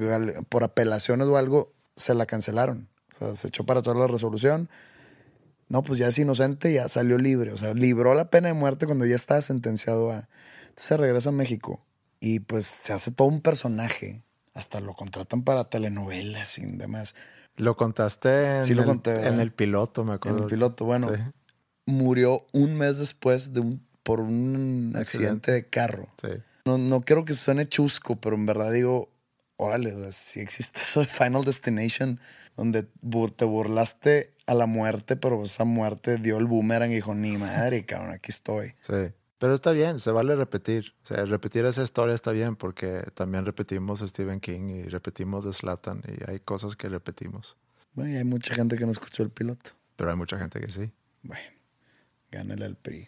por apelaciones o algo se la cancelaron. O sea, se echó para atrás la resolución. No, pues ya es inocente, ya salió libre. O sea, libró la pena de muerte cuando ya estaba sentenciado a... Entonces se regresa a México y pues se hace todo un personaje. Hasta lo contratan para telenovelas y demás. Lo contaste en, Sí lo el, conté, en el piloto, me En acuerdo. el piloto, bueno, Sí. murió un mes después de un, por un accidente de carro. Sí. No, no quiero que suene chusco, pero en verdad digo, órale, o sea, si existe eso de Final Destination, donde te burlaste a la muerte, pero esa muerte dio el boomerang y dijo, ni madre, cabrón, aquí estoy. Sí. Pero está bien, se vale repetir. O sea, repetir esa historia está bien porque también repetimos a Stephen King y repetimos de Slatan y hay cosas que repetimos. Bueno, y hay mucha gente que no escuchó el piloto. Pero hay mucha gente que sí. Bueno, gánale al PRI.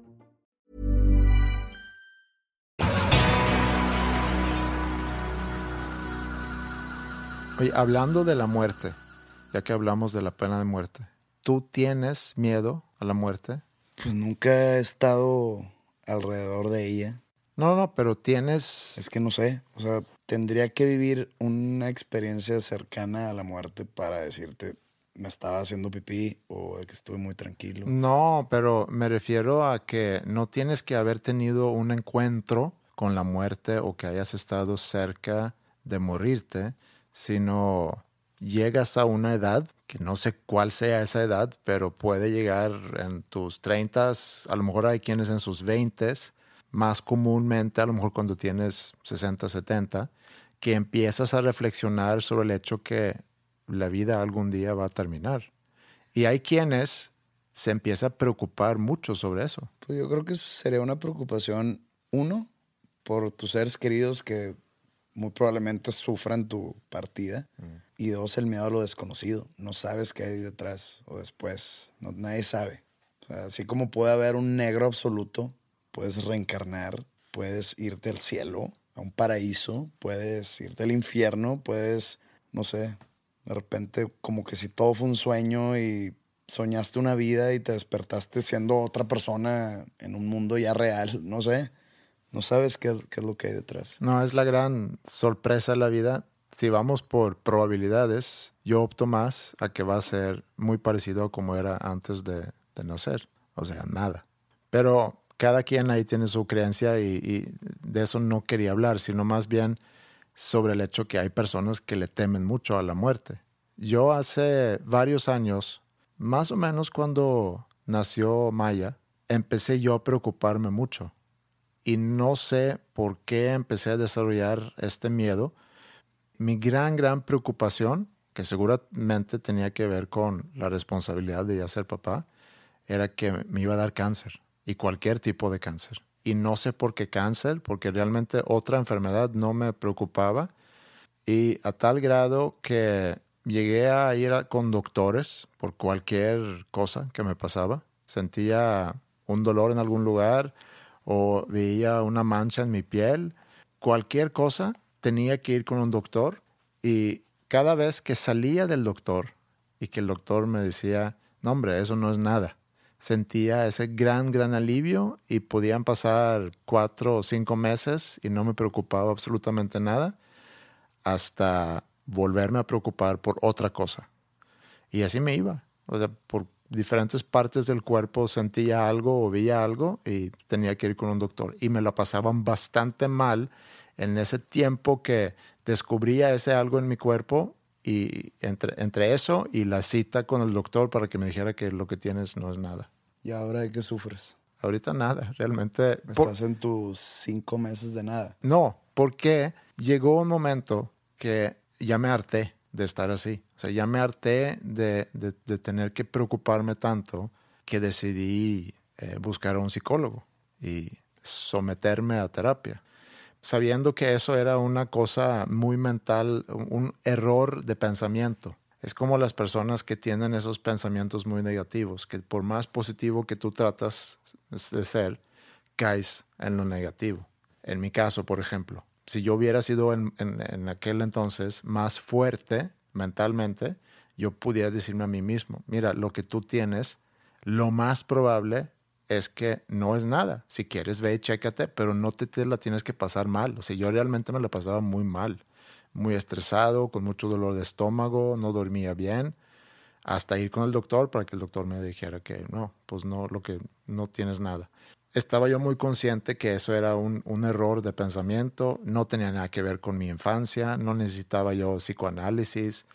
Oye, hablando de la muerte, ya que hablamos de la pena de muerte, ¿tú tienes miedo a la muerte? Pues nunca he estado alrededor de ella. No, no, pero tienes... Es que no sé. O sea, tendría que vivir una experiencia cercana a la muerte para decirte, me estaba haciendo pipí o que estuve muy tranquilo. No, pero me refiero a que no tienes que haber tenido un encuentro con la muerte o que hayas estado cerca de morirte, sino llegas a una edad, que no sé cuál sea esa edad, pero puede llegar en tus 30, a lo mejor hay quienes en sus 20, más comúnmente a lo mejor cuando tienes 60, 70, que empiezas a reflexionar sobre el hecho que la vida algún día va a terminar. Y hay quienes se empieza a preocupar mucho sobre eso. Pues yo creo que sería una preocupación, uno, por tus seres queridos que muy probablemente sufran tu partida. Y dos, el miedo a lo desconocido. No sabes qué hay detrás o después. No, nadie sabe. O sea, así como puede haber un negro absoluto, puedes reencarnar, puedes irte al cielo, a un paraíso, puedes irte al infierno, puedes, no sé, de repente como que si todo fue un sueño y soñaste una vida y te despertaste siendo otra persona en un mundo ya real, no sé. No sabes qué, es lo que hay detrás. No, es la gran sorpresa de la vida. Si vamos por probabilidades, yo opto más a que va a ser muy parecido a como era antes de, de nacer. O sea, nada. Pero cada quien ahí tiene su creencia y, y, de eso no quería hablar, sino más bien sobre el hecho que hay personas que le temen mucho a la muerte. Yo hace varios años, más o menos cuando nació Maya, empecé yo a preocuparme mucho y no sé por qué empecé a desarrollar este miedo. Mi gran, gran preocupación, que seguramente tenía que ver con la responsabilidad de ya ser papá, era que me iba a dar cáncer y cualquier tipo de cáncer. Y no sé por qué cáncer, porque realmente otra enfermedad no me preocupaba. Y a tal grado que llegué a ir a, con doctores por cualquier cosa que me pasaba. Sentía un dolor en algún lugar, o veía una mancha en mi piel, cualquier cosa, tenía que ir con un doctor y cada vez que salía del doctor y que el doctor me decía, no hombre, eso no es nada, sentía ese gran, gran alivio y podían pasar cuatro o cinco meses y no me preocupaba absolutamente nada hasta volverme a preocupar por otra cosa. Y así me iba. O sea, por diferentes partes del cuerpo sentía algo o veía algo y tenía que ir con un doctor. Y me la pasaban bastante mal en ese tiempo que descubría ese algo en mi cuerpo y entre, entre eso y la cita con el doctor para que me dijera que lo que tienes no es nada. ¿Y ahora de qué sufres? Ahorita nada, realmente. Estás por... en tus cinco meses de nada. No, porque llegó un momento que ya me harté de estar así. O sea, ya me harté de, de, de tener que preocuparme tanto que decidí eh, buscar a un psicólogo y someterme a terapia, sabiendo que eso era una cosa muy mental, un error de pensamiento. Es como las personas que tienen esos pensamientos muy negativos, que por más positivo que tú tratas de ser, caes en lo negativo. En mi caso, por ejemplo, si yo hubiera sido en, en, en, aquel entonces más fuerte mentalmente, yo pudiera decirme a mí mismo, mira, lo que tú tienes, lo más probable es que no es nada. Si quieres, ve y chécate, pero no te, te la tienes que pasar mal. O sea, yo realmente me la pasaba muy mal, muy estresado, con mucho dolor de estómago, no dormía bien, hasta ir con el doctor para que el doctor me dijera que no, pues no, lo que no tienes nada. Estaba yo muy consciente que eso era un, un, error de pensamiento, no tenía nada que ver con mi infancia, no necesitaba yo psicoanálisis,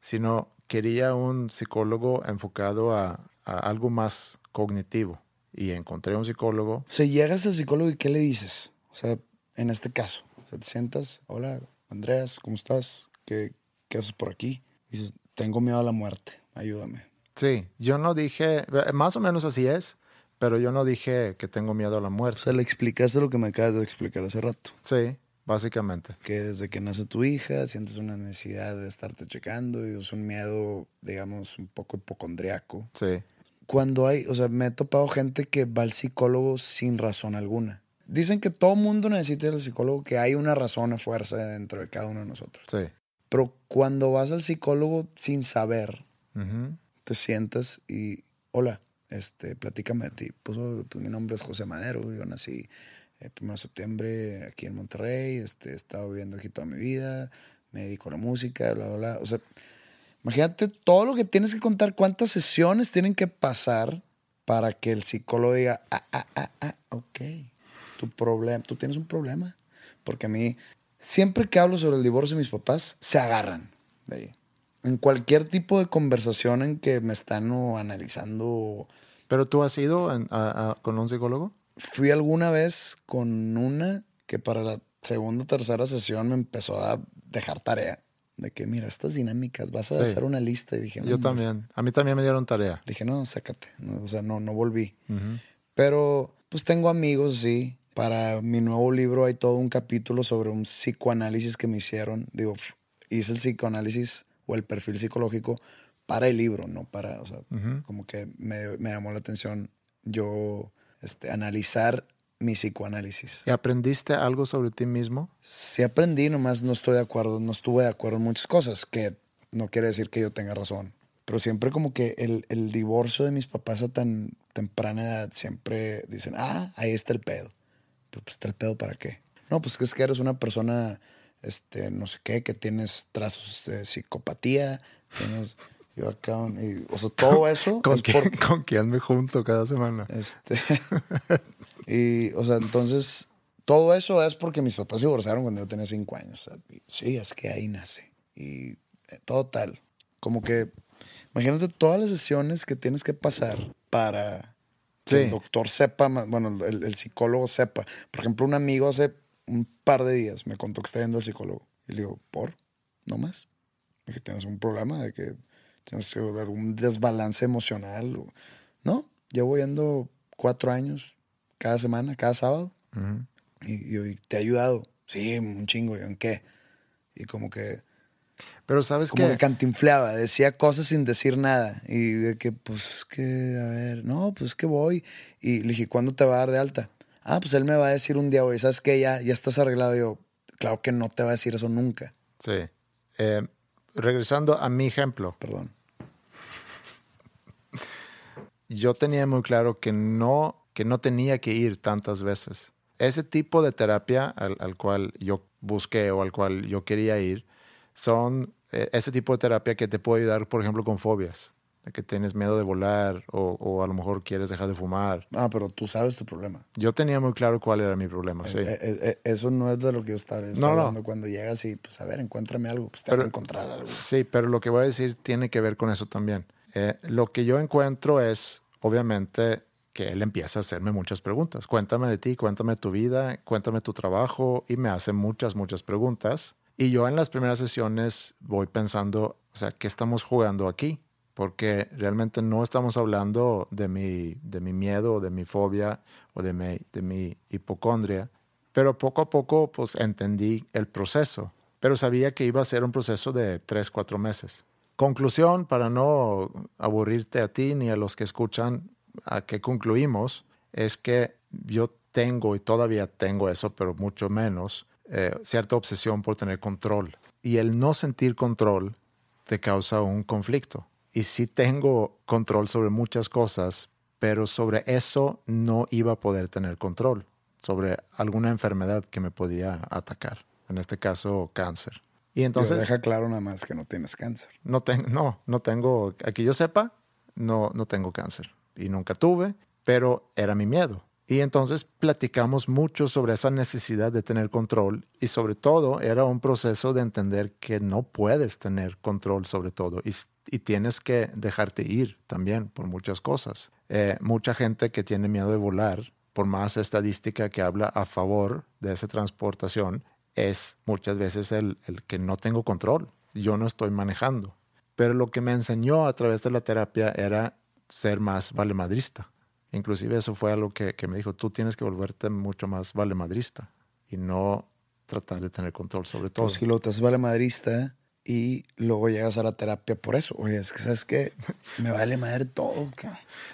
sino quería un psicólogo enfocado a, a algo más cognitivo. Y encontré un psicólogo. O sea, llegas al psicólogo y ¿qué le dices? O sea, en este caso, o sea, te sientas, hola, Andreas, ¿cómo estás? ¿Qué, qué haces por aquí? Y dices, tengo miedo a la muerte, ayúdame. Sí, yo no dije, más o menos así es, pero yo no dije que tengo miedo a la muerte. O sea, le explicaste lo que me acabas de explicar hace rato. Sí, básicamente. Que desde que nace tu hija sientes una necesidad de estarte checando y es un miedo, digamos, un poco hipocondriaco. Sí. Cuando hay, o sea, me he topado gente que va al psicólogo sin razón alguna. Dicen que todo mundo necesita ir al psicólogo, que hay una razón a fuerza dentro de cada uno de nosotros. Sí. Pero cuando vas al psicólogo sin saber, te sientas y, hola, este, platícame de ti. Pues, pues, mi nombre es José Madero, yo nací el 1 de septiembre aquí en Monterrey, este, he estado viviendo aquí toda mi vida, me dedico a la música, bla, bla, bla. O sea, imagínate todo lo que tienes que contar, cuántas sesiones tienen que pasar para que el psicólogo diga, ah, ah, ah, ah, ok, tu problema, tú tienes un problema. Porque a mí, siempre que hablo sobre el divorcio de mis papás, se agarran de ahí. En cualquier tipo de conversación en que me están o analizando. ¿Pero tú has ido en- a- a- con un psicólogo? Fui alguna vez con una que para la segunda o tercera sesión me empezó a dejar tarea. De que, mira, estas dinámicas, vas a Sí. hacer una lista. Y dije, no, Yo también. A mí también me dieron tarea. Dije, no, sácate. No, o sea, no, no volví. Pero, pues tengo amigos, sí. Para mi nuevo libro hay todo un capítulo sobre un psicoanálisis que me hicieron. Digo, hice el psicoanálisis o el perfil psicológico para el libro, no para, o sea, como que me, me llamó la atención yo este, analizar mi psicoanálisis. ¿Y aprendiste algo sobre ti mismo? Sí aprendí, nomás no estoy de acuerdo, no estuve de acuerdo en muchas cosas, que no quiere decir que yo tenga razón. Pero siempre como que el, el divorcio de mis papás a tan temprana edad, siempre dicen, ah, ahí está el pedo. Pero pues está el pedo para qué. No, pues es que eres una persona, este, no sé qué, que tienes trazos de psicopatía, tienes... Yo acá, y, o sea, todo eso ¿Con es quién, ¿Con quién me junto cada semana? este. y, o sea, entonces, todo eso es porque mis papás se divorciaron cuando yo tenía cinco años. O sea, y sí, es que ahí nace. Y eh, todo tal. Como que, imagínate todas las sesiones que tienes que pasar para que Sí. el doctor sepa, bueno, el, el psicólogo sepa. Por ejemplo, un amigo hace un par de días me contó que está yendo al psicólogo. Y le digo, ¿por? ¿No más? Y que tienes un problema de que tienes algún desbalance emocional. o- No, llevo yendo cuatro años, cada semana, cada sábado. y, y- y te ha ayudado. Sí, un chingo. ¿y ¿En qué? Y como que, Pero sabes como que que cantinfleaba, decía cosas sin decir nada. Y de que, pues, que, a ver, no, pues que voy. Y le dije, ¿cuándo te va a dar de alta? Ah, pues él me va a decir un día, güey, ¿sabes qué? Ya, ya estás arreglado. Y yo, claro que no te va a decir eso nunca. Sí. Eh, regresando a mi ejemplo, Perdón. yo tenía muy claro que no, que no tenía que ir tantas veces. Ese tipo de terapia al, al cual yo busqué o al cual yo quería ir son eh, ese tipo de terapia que te puede ayudar, por ejemplo, con fobias, de que tienes miedo de volar o, o a lo mejor quieres dejar de fumar. Ah, pero tú sabes tu problema. Yo tenía muy claro cuál era mi problema, sí. Eh, eh, eh, eso no es de lo que yo estaba, yo estaba No, no. hablando cuando llegas y, pues, a ver, encuéntrame algo. Pues te voy a encontrar algo. Sí, pero lo que voy a decir tiene que ver con eso también. Eh, lo que yo encuentro es, obviamente, que él empieza a hacerme muchas preguntas. Cuéntame de ti, cuéntame de tu vida, cuéntame tu trabajo y me hace muchas, muchas preguntas. Y yo en las primeras sesiones voy pensando, o sea, ¿qué estamos jugando aquí? Porque realmente no estamos hablando de mi, de mi miedo, de mi fobia o de mi, de mi hipocondria. Pero poco a poco, pues entendí el proceso. Pero sabía que iba a ser un proceso de tres, cuatro meses. Conclusión, para no aburrirte a ti ni a los que escuchan, a que concluimos, es que yo tengo y todavía tengo eso, pero mucho menos, eh, cierta obsesión por tener control. Y el no sentir control te causa un conflicto. Y sí tengo control sobre muchas cosas, pero sobre eso no iba a poder tener control, sobre alguna enfermedad que me podía atacar, en este caso cáncer. Y Entonces, entonces deja claro nada más que no tienes cáncer. no, ten- no, no tengo, a que yo sepa, no, no tengo cáncer. Y nunca tuve, pero era mi miedo. Y entonces platicamos mucho sobre esa necesidad de tener control y sobre todo era un proceso de entender que no puedes tener control sobre todo y, tienes que dejarte ir también por muchas cosas. Eh, mucha gente que tiene miedo de volar, por más estadística que habla a favor de esa transportación, es muchas veces el, el que no tengo control, yo no estoy manejando. Pero lo que me enseñó a través de la terapia era ser más valemadrista. Inclusive eso fue algo que, que me dijo, tú tienes que volverte mucho más valemadrista y no tratar de tener control sobre todo. Pues si lo te haces valemadrista y luego llegas a la terapia por eso. Oye, es que sabes que me vale madre todo.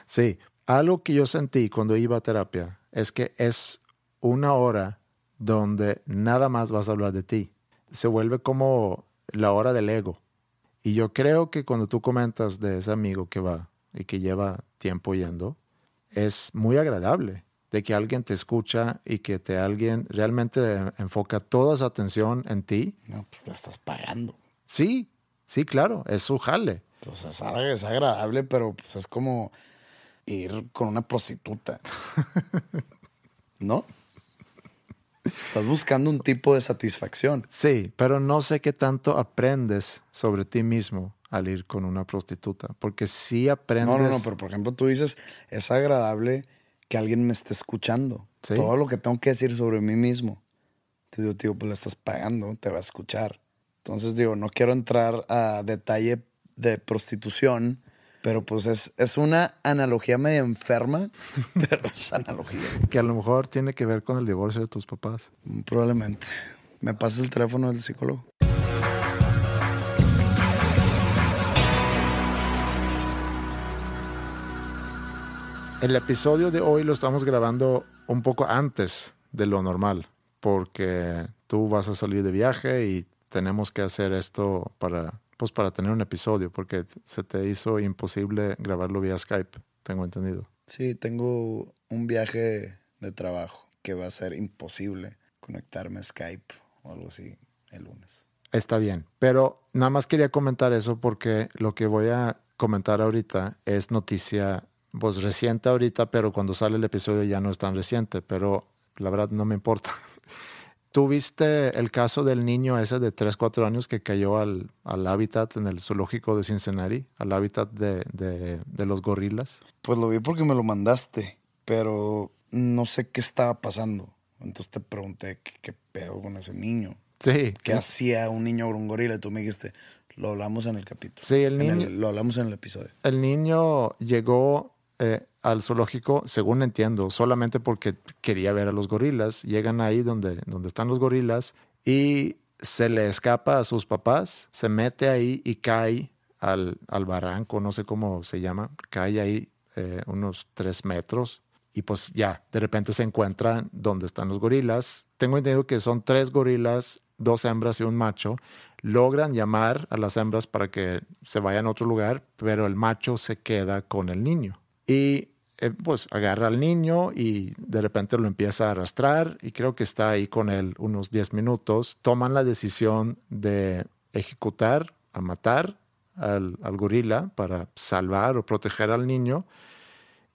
Sí, algo que yo sentí cuando iba a terapia es que es una hora donde nada más vas a hablar de ti. Se vuelve como la hora del ego. Y yo creo que cuando tú comentas de ese amigo que va y que lleva tiempo yendo, es muy agradable de que alguien te escucha y que te alguien realmente enfoca toda su atención en ti. No, pues la estás pagando. Sí, sí, claro, es su jale. Entonces es agra- es agradable, pero pues es como ir con una prostituta. ¿No? Estás buscando un tipo de satisfacción. Sí, pero no sé qué tanto aprendes sobre ti mismo al ir con una prostituta, porque sí aprendes. No, no, no, pero por ejemplo tú dices, es agradable que alguien me esté escuchando. Sí. Todo lo que tengo que decir sobre mí mismo. Te digo, tío, pues la estás pagando, te va a escuchar. Entonces digo, no quiero entrar a detalle de prostitución, pero pues es, es una analogía medio enferma, pero es analogía. que a lo mejor tiene que ver con el divorcio de tus papás. Probablemente. ¿Me pasas el teléfono del psicólogo? El episodio de hoy lo estamos grabando un poco antes de lo normal, porque tú vas a salir de viaje y tenemos que hacer esto para, pues para tener un episodio, porque se te hizo imposible grabarlo vía Skype, tengo entendido. Sí, tengo un viaje de trabajo que va a ser imposible conectarme a Skype o algo así el lunes. Está bien, pero nada más quería comentar eso porque lo que voy a comentar ahorita es noticia pues reciente ahorita, pero cuando sale el episodio ya no es tan reciente, pero la verdad no me importa. ¿Tú viste el caso del niño ese de 3, 4 años que cayó al, al hábitat en el zoológico de Cincinnati, al hábitat de, de, de los gorilas? Pues lo vi porque me lo mandaste, pero no sé qué estaba pasando. Entonces te pregunté qué, qué pedo con ese niño. Sí, ¿Qué hacía un niño con un gorila? Y tú me dijiste, lo hablamos en el capítulo. Sí, el niño- lo hablamos en el episodio. el niño llegó eh, al zoológico, según entiendo, solamente porque quería ver a los gorilas. Llegan ahí donde, donde están los gorilas y se le escapa a sus papás, se mete ahí y cae al, al barranco, no sé cómo se llama, cae ahí eh, unos tres metros y pues ya, de repente se encuentran donde están los gorilas. Tengo entendido que son tres gorilas, dos hembras y un macho. Logran llamar a las hembras para que se vayan a otro lugar, pero el macho se queda con el niño. Y eh, pues agarra al niño y de repente lo empieza a arrastrar y creo que está ahí con él unos 10 minutos. Toman la decisión de ejecutar, a matar al, al gorila para salvar o proteger al niño.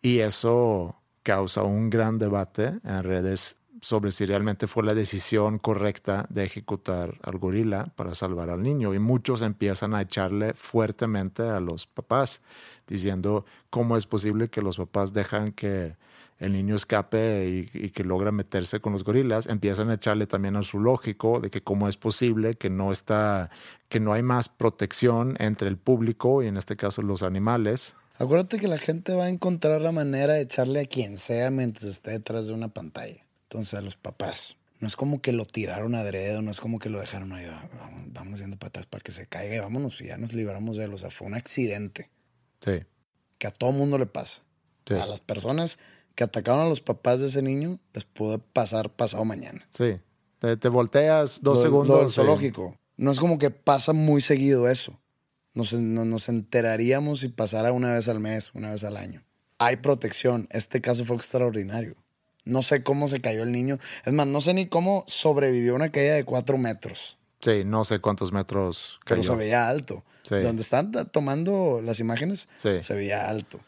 Y eso causa un gran debate en redes sobre si realmente fue la decisión correcta de ejecutar al gorila para salvar al niño. Y muchos empiezan a echarle fuertemente a los papás, diciendo cómo es posible que los papás dejan que el niño escape y, que logra meterse con los gorilas. Empiezan a echarle también al zoológico de que cómo es posible que no está, que no hay más protección entre el público y en este caso los animales. Acuérdate que la gente va a encontrar la manera de echarle a quien sea mientras esté detrás de una pantalla. Entonces, a los papás. No es como que lo tiraron adrede, no es como que lo dejaron ahí, "Ah, vamos, vamos yendo para atrás para que se caiga y vámonos y ya nos libramos de él. O sea, fue un accidente Sí, que a todo mundo le pasa. Sí. A las personas que atacaron a los papás de ese niño les pudo pasar pasado mañana. sí. Te, te volteas dos Lo- segundos. Lo del sí. zoológico. No es como que pasa muy seguido eso. Nos, no- nos enteraríamos si pasara una vez al mes, una vez al año. Hay protección. Este caso fue extraordinario. No sé cómo se cayó el niño. Es más, no sé ni cómo sobrevivió una caída de cuatro metros. Sí, no sé cuántos metros Pero cayó. se veía alto. Sí. Donde están tomando las imágenes, Sí. se veía alto.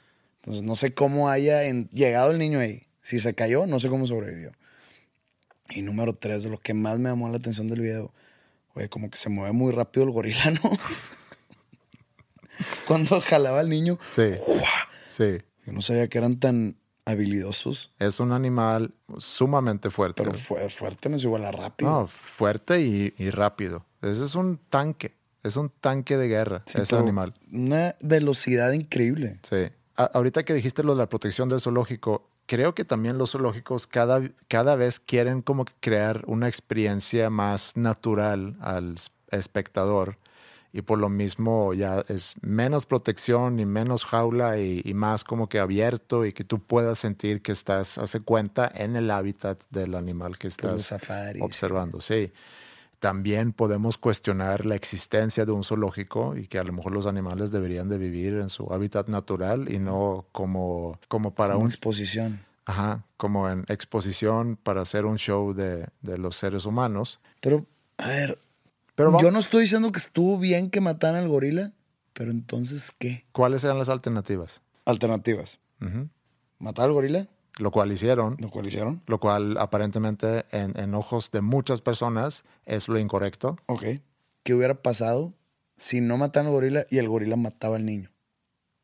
Entonces, no sé cómo haya llegado el niño ahí. Si se cayó, no sé cómo sobrevivió. Y número tres, de lo que más me llamó la atención del video, güey, como que se mueve muy rápido el gorila, ¿no? Cuando jalaba al niño, Sí. Sí. yo no sabía que eran tan habilidosos, Es un animal sumamente fuerte. pero fue fuerte, no es igual a rápido. No, fuerte y, y rápido. Ese es un tanque. Es un tanque de guerra, Sí, ese animal. Una velocidad increíble. Sí. A- ahorita que dijiste lo de la protección del zoológico, creo que también los zoológicos cada, cada vez quieren como crear una experiencia más natural al espectador y por lo mismo ya es menos protección y menos jaula y, y más como que abierto y que tú puedas sentir que estás, hace cuenta, en el hábitat del animal que estás observando. Sí. También podemos cuestionar la existencia de un zoológico y que a lo mejor los animales deberían de vivir en su hábitat natural y no como, como para Una un exposición. Ajá, como en exposición para hacer un show de, de los seres humanos. Pero, a ver, Pero yo no estoy diciendo que estuvo bien que mataran al gorila, pero entonces, ¿qué? ¿Cuáles eran las alternativas? Alternativas. Matar al gorila, Lo cual hicieron, lo cual hicieron. lo cual aparentemente en, en ojos de muchas personas es lo incorrecto. Ok. ¿Qué hubiera pasado si no mataran al gorila y el gorila mataba al niño?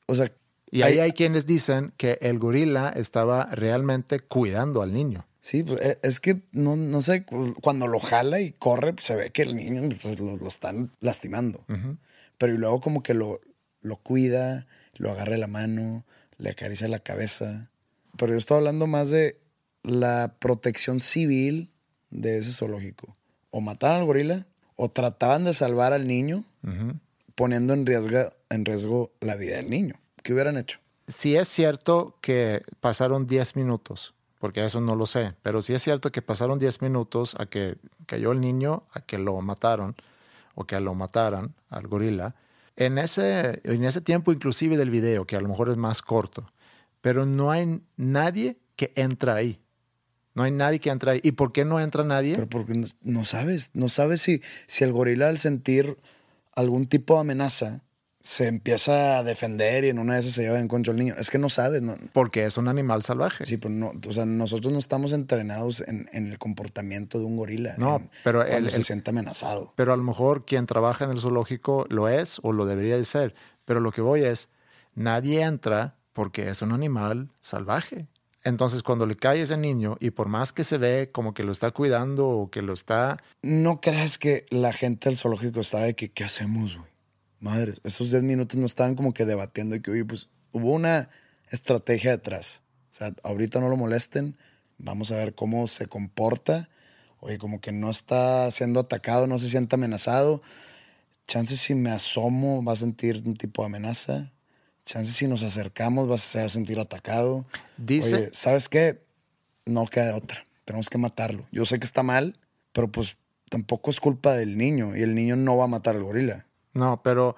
O sea, Y ahí hay quienes dicen que el gorila estaba realmente cuidando al niño. Sí, pues e- es que no, no sé, cu- cuando lo jala y corre, pues, se ve que el niño pues, lo, lo están lastimando. Pero y luego como que lo, lo cuida, lo agarra de la mano, le acaricia la cabeza. Pero yo estoy hablando más de la protección civil de ese zoológico. O mataban al gorila, o trataban de salvar al niño, poniendo en riesgo, en riesgo la vida del niño. ¿Qué hubieran hecho? Si es cierto que pasaron 10 minutos, porque eso no lo sé, pero si es cierto que pasaron 10 minutos a que cayó el niño, a que lo mataron o que lo mataran al gorila, en ese, en ese tiempo inclusive del video, que a lo mejor es más corto, pero no hay nadie que entra ahí. No hay nadie que entra ahí. ¿Y por qué no entra nadie? Porque no, no sabes, no sabes si, si el gorila al sentir algún tipo de amenaza se empieza a defender y en una de esas se lleva en contra al niño. Es que no sabes, no, Porque es un animal salvaje. sí, pero no, o sea, nosotros no estamos entrenados en, en el comportamiento de un gorila. No, en- pero el- se el- siente amenazado. pero a lo mejor quien trabaja en el zoológico lo es o lo debería de ser. Pero lo que voy es, nadie entra porque es un animal salvaje. Entonces, cuando le cae ese niño y por más que se ve como que lo está cuidando o que lo está... No creas que la gente del zoológico estaba de que, ¿qué hacemos, güey? Madre, esos 10 minutos no estaban como que debatiendo y que, oye, pues hubo una estrategia detrás. O sea, ahorita no lo molesten, vamos a ver cómo se comporta. Oye, como que no está siendo atacado, no se siente amenazado. Chances si me asomo va a sentir un tipo de amenaza. Chances si nos acercamos vas a sentir atacado. Dice- Oye, ¿sabes qué? No queda otra. Tenemos que matarlo. Yo sé que está mal, pero pues tampoco es culpa del niño y el niño no va a matar al gorila. No, pero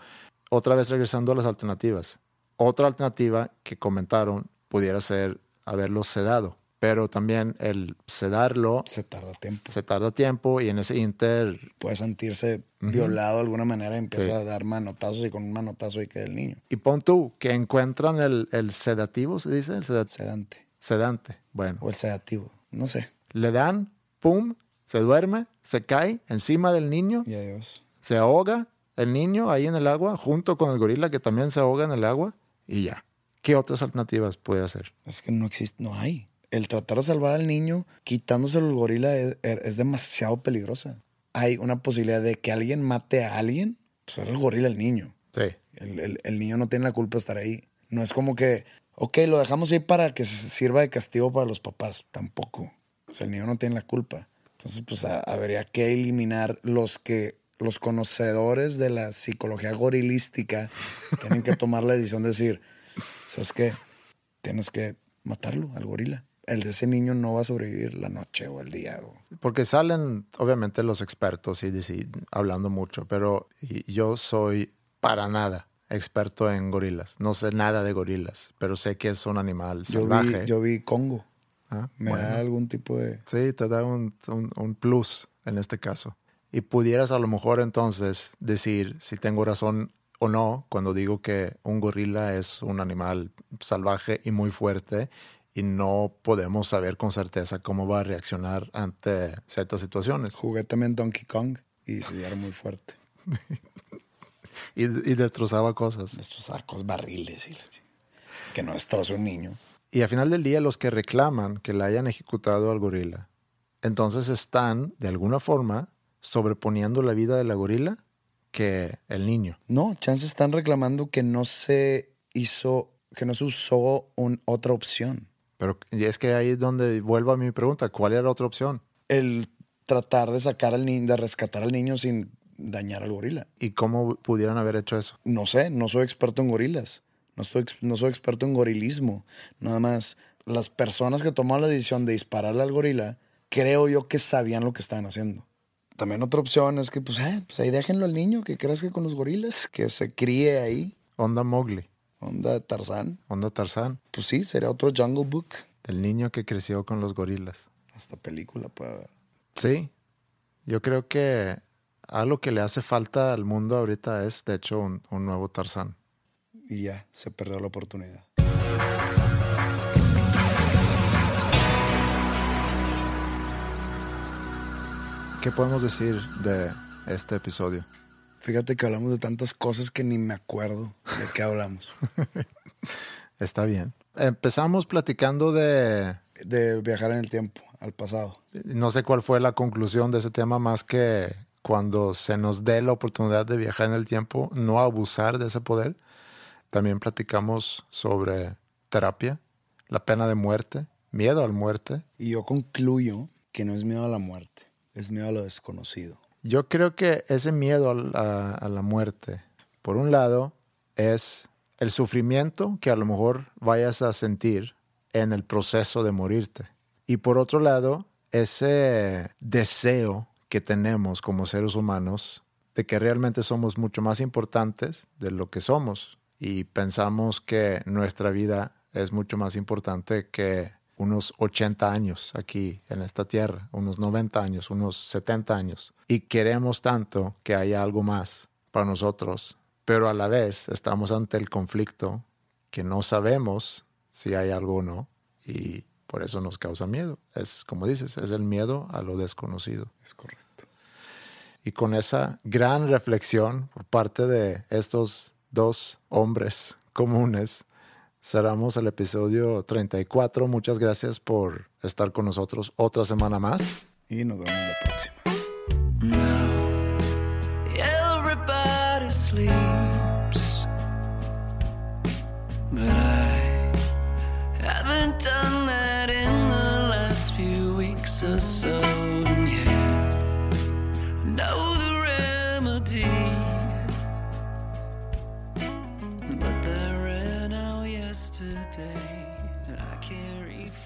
otra vez regresando a las alternativas. Otra alternativa que comentaron pudiera ser haberlo sedado, pero también el sedarlo Se tarda tiempo. se tarda tiempo y en ese inter Puede sentirse violado de alguna manera y empieza Sí. a dar manotazos y con un manotazo ahí queda el niño. Y pon tú que encuentran el, el sedativo, se dice, el sedat- Sedante. sedante. Bueno, O el sedativo. No sé. le dan, pum, se duerme, se cae encima del niño, Y adiós. se ahoga el niño ahí en el agua, junto con el gorila que también se ahoga en el agua, y ya. ¿Qué otras alternativas pudiera ser? Es que no existe, no hay. El tratar de salvar al niño quitándoselo al gorila es, es demasiado peligrosa. Hay una posibilidad de que alguien mate a alguien, pues era el gorila el niño. Sí. El, el- el niño no tiene la culpa de estar ahí. No es como que, ok, lo dejamos ahí para que se sirva de castigo para los papás. Tampoco. O sea, el niño no tiene la culpa. Entonces, pues ha- habría que eliminar los que los conocedores de la psicología gorilística tienen que tomar la decisión de decir, ¿sabes qué? Tienes que matarlo al gorila. El de ese niño no va a sobrevivir la noche o el día. o- Porque salen, obviamente, los expertos y, hablando mucho, pero yo soy para nada experto en gorilas. No sé nada de gorilas, pero sé que es un animal Yo salvaje. vi, yo vi Congo. Ah, Me bueno. da algún tipo de... Sí, te da un, un- un plus en este caso. Y pudieras a lo mejor entonces decir si tengo razón o no cuando digo que un gorila es un animal salvaje y muy fuerte y no podemos saber con certeza cómo va a reaccionar ante ciertas situaciones. Jugué también Donkey Kong y se era muy fuerte. y, y, destrozaba cosas. Destrozaba cosas, barriles. Y que no destroza un niño. Y al final del día, los que reclaman que le hayan ejecutado al gorila, entonces están, de alguna forma, sobreponiendo la vida de la gorila que el niño. No, chance están reclamando que no se hizo, que no se usó un, otra opción. Pero es que ahí es donde vuelvo a mi pregunta, ¿cuál era la otra opción? El tratar de sacar al niño, de rescatar al niño sin dañar al gorila. ¿Y cómo pudieran haber hecho eso? No sé, no soy experto en gorilas. No soy, no soy experto en gorilismo. Nada más, las personas que tomaron la decisión de dispararle al gorila, creo yo que sabían lo que estaban haciendo. También otra opción es que, pues, eh, pues ahí déjenlo al niño, que crezca con los gorilas, que se críe ahí. Onda Mowgli. Onda Tarzán. Onda Tarzán. Pues sí, sería otro Jungle Book. El niño que creció con los gorilas. Hasta película puede haber. Sí. Yo creo que algo que le hace falta al mundo ahorita es, de hecho, un, un nuevo Tarzán. Y ya, se perdió la oportunidad. ¿Qué podemos decir de este episodio? Fíjate que hablamos de tantas cosas que ni me acuerdo de qué hablamos. Está bien. Empezamos platicando de... De viajar en el tiempo, al pasado. No sé cuál fue la conclusión de ese tema, más que cuando se nos dé la oportunidad de viajar en el tiempo, no abusar de ese poder. También platicamos sobre terapia, la pena de muerte, miedo a la muerte. Y yo concluyo que no es miedo a la muerte, es miedo a lo desconocido. Yo creo que ese miedo a, la muerte, por un lado, es el sufrimiento que a lo mejor vayas a sentir en el proceso de morirte. Y por otro lado, ese deseo que tenemos como seres humanos de que realmente somos mucho más importantes de lo que somos y pensamos que nuestra vida es mucho más importante que unos 80 años aquí en esta tierra, unos 90 años, unos 70 años. Y queremos tanto que haya algo más para nosotros, pero a la vez estamos ante el conflicto que no sabemos si hay algo o no y por eso nos causa miedo. Es como dices, es el miedo a lo desconocido. Es correcto. Y con esa gran reflexión por parte de estos dos hombres comunes, cerramos el episodio 34. Muchas gracias por estar con nosotros otra semana más. Y nos vemos la próxima. everybody sleeps, but I haven't done that in the last few weeks or so.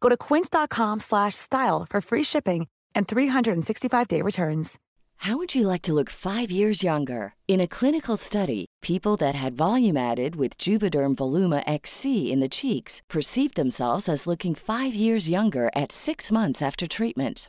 Go to quince.com slash style for free shipping and 365-day returns. How would you like to look five years younger? In a clinical study, people that had volume added with Juvederm Voluma XC in the cheeks perceived themselves as looking five years younger at six months after treatment.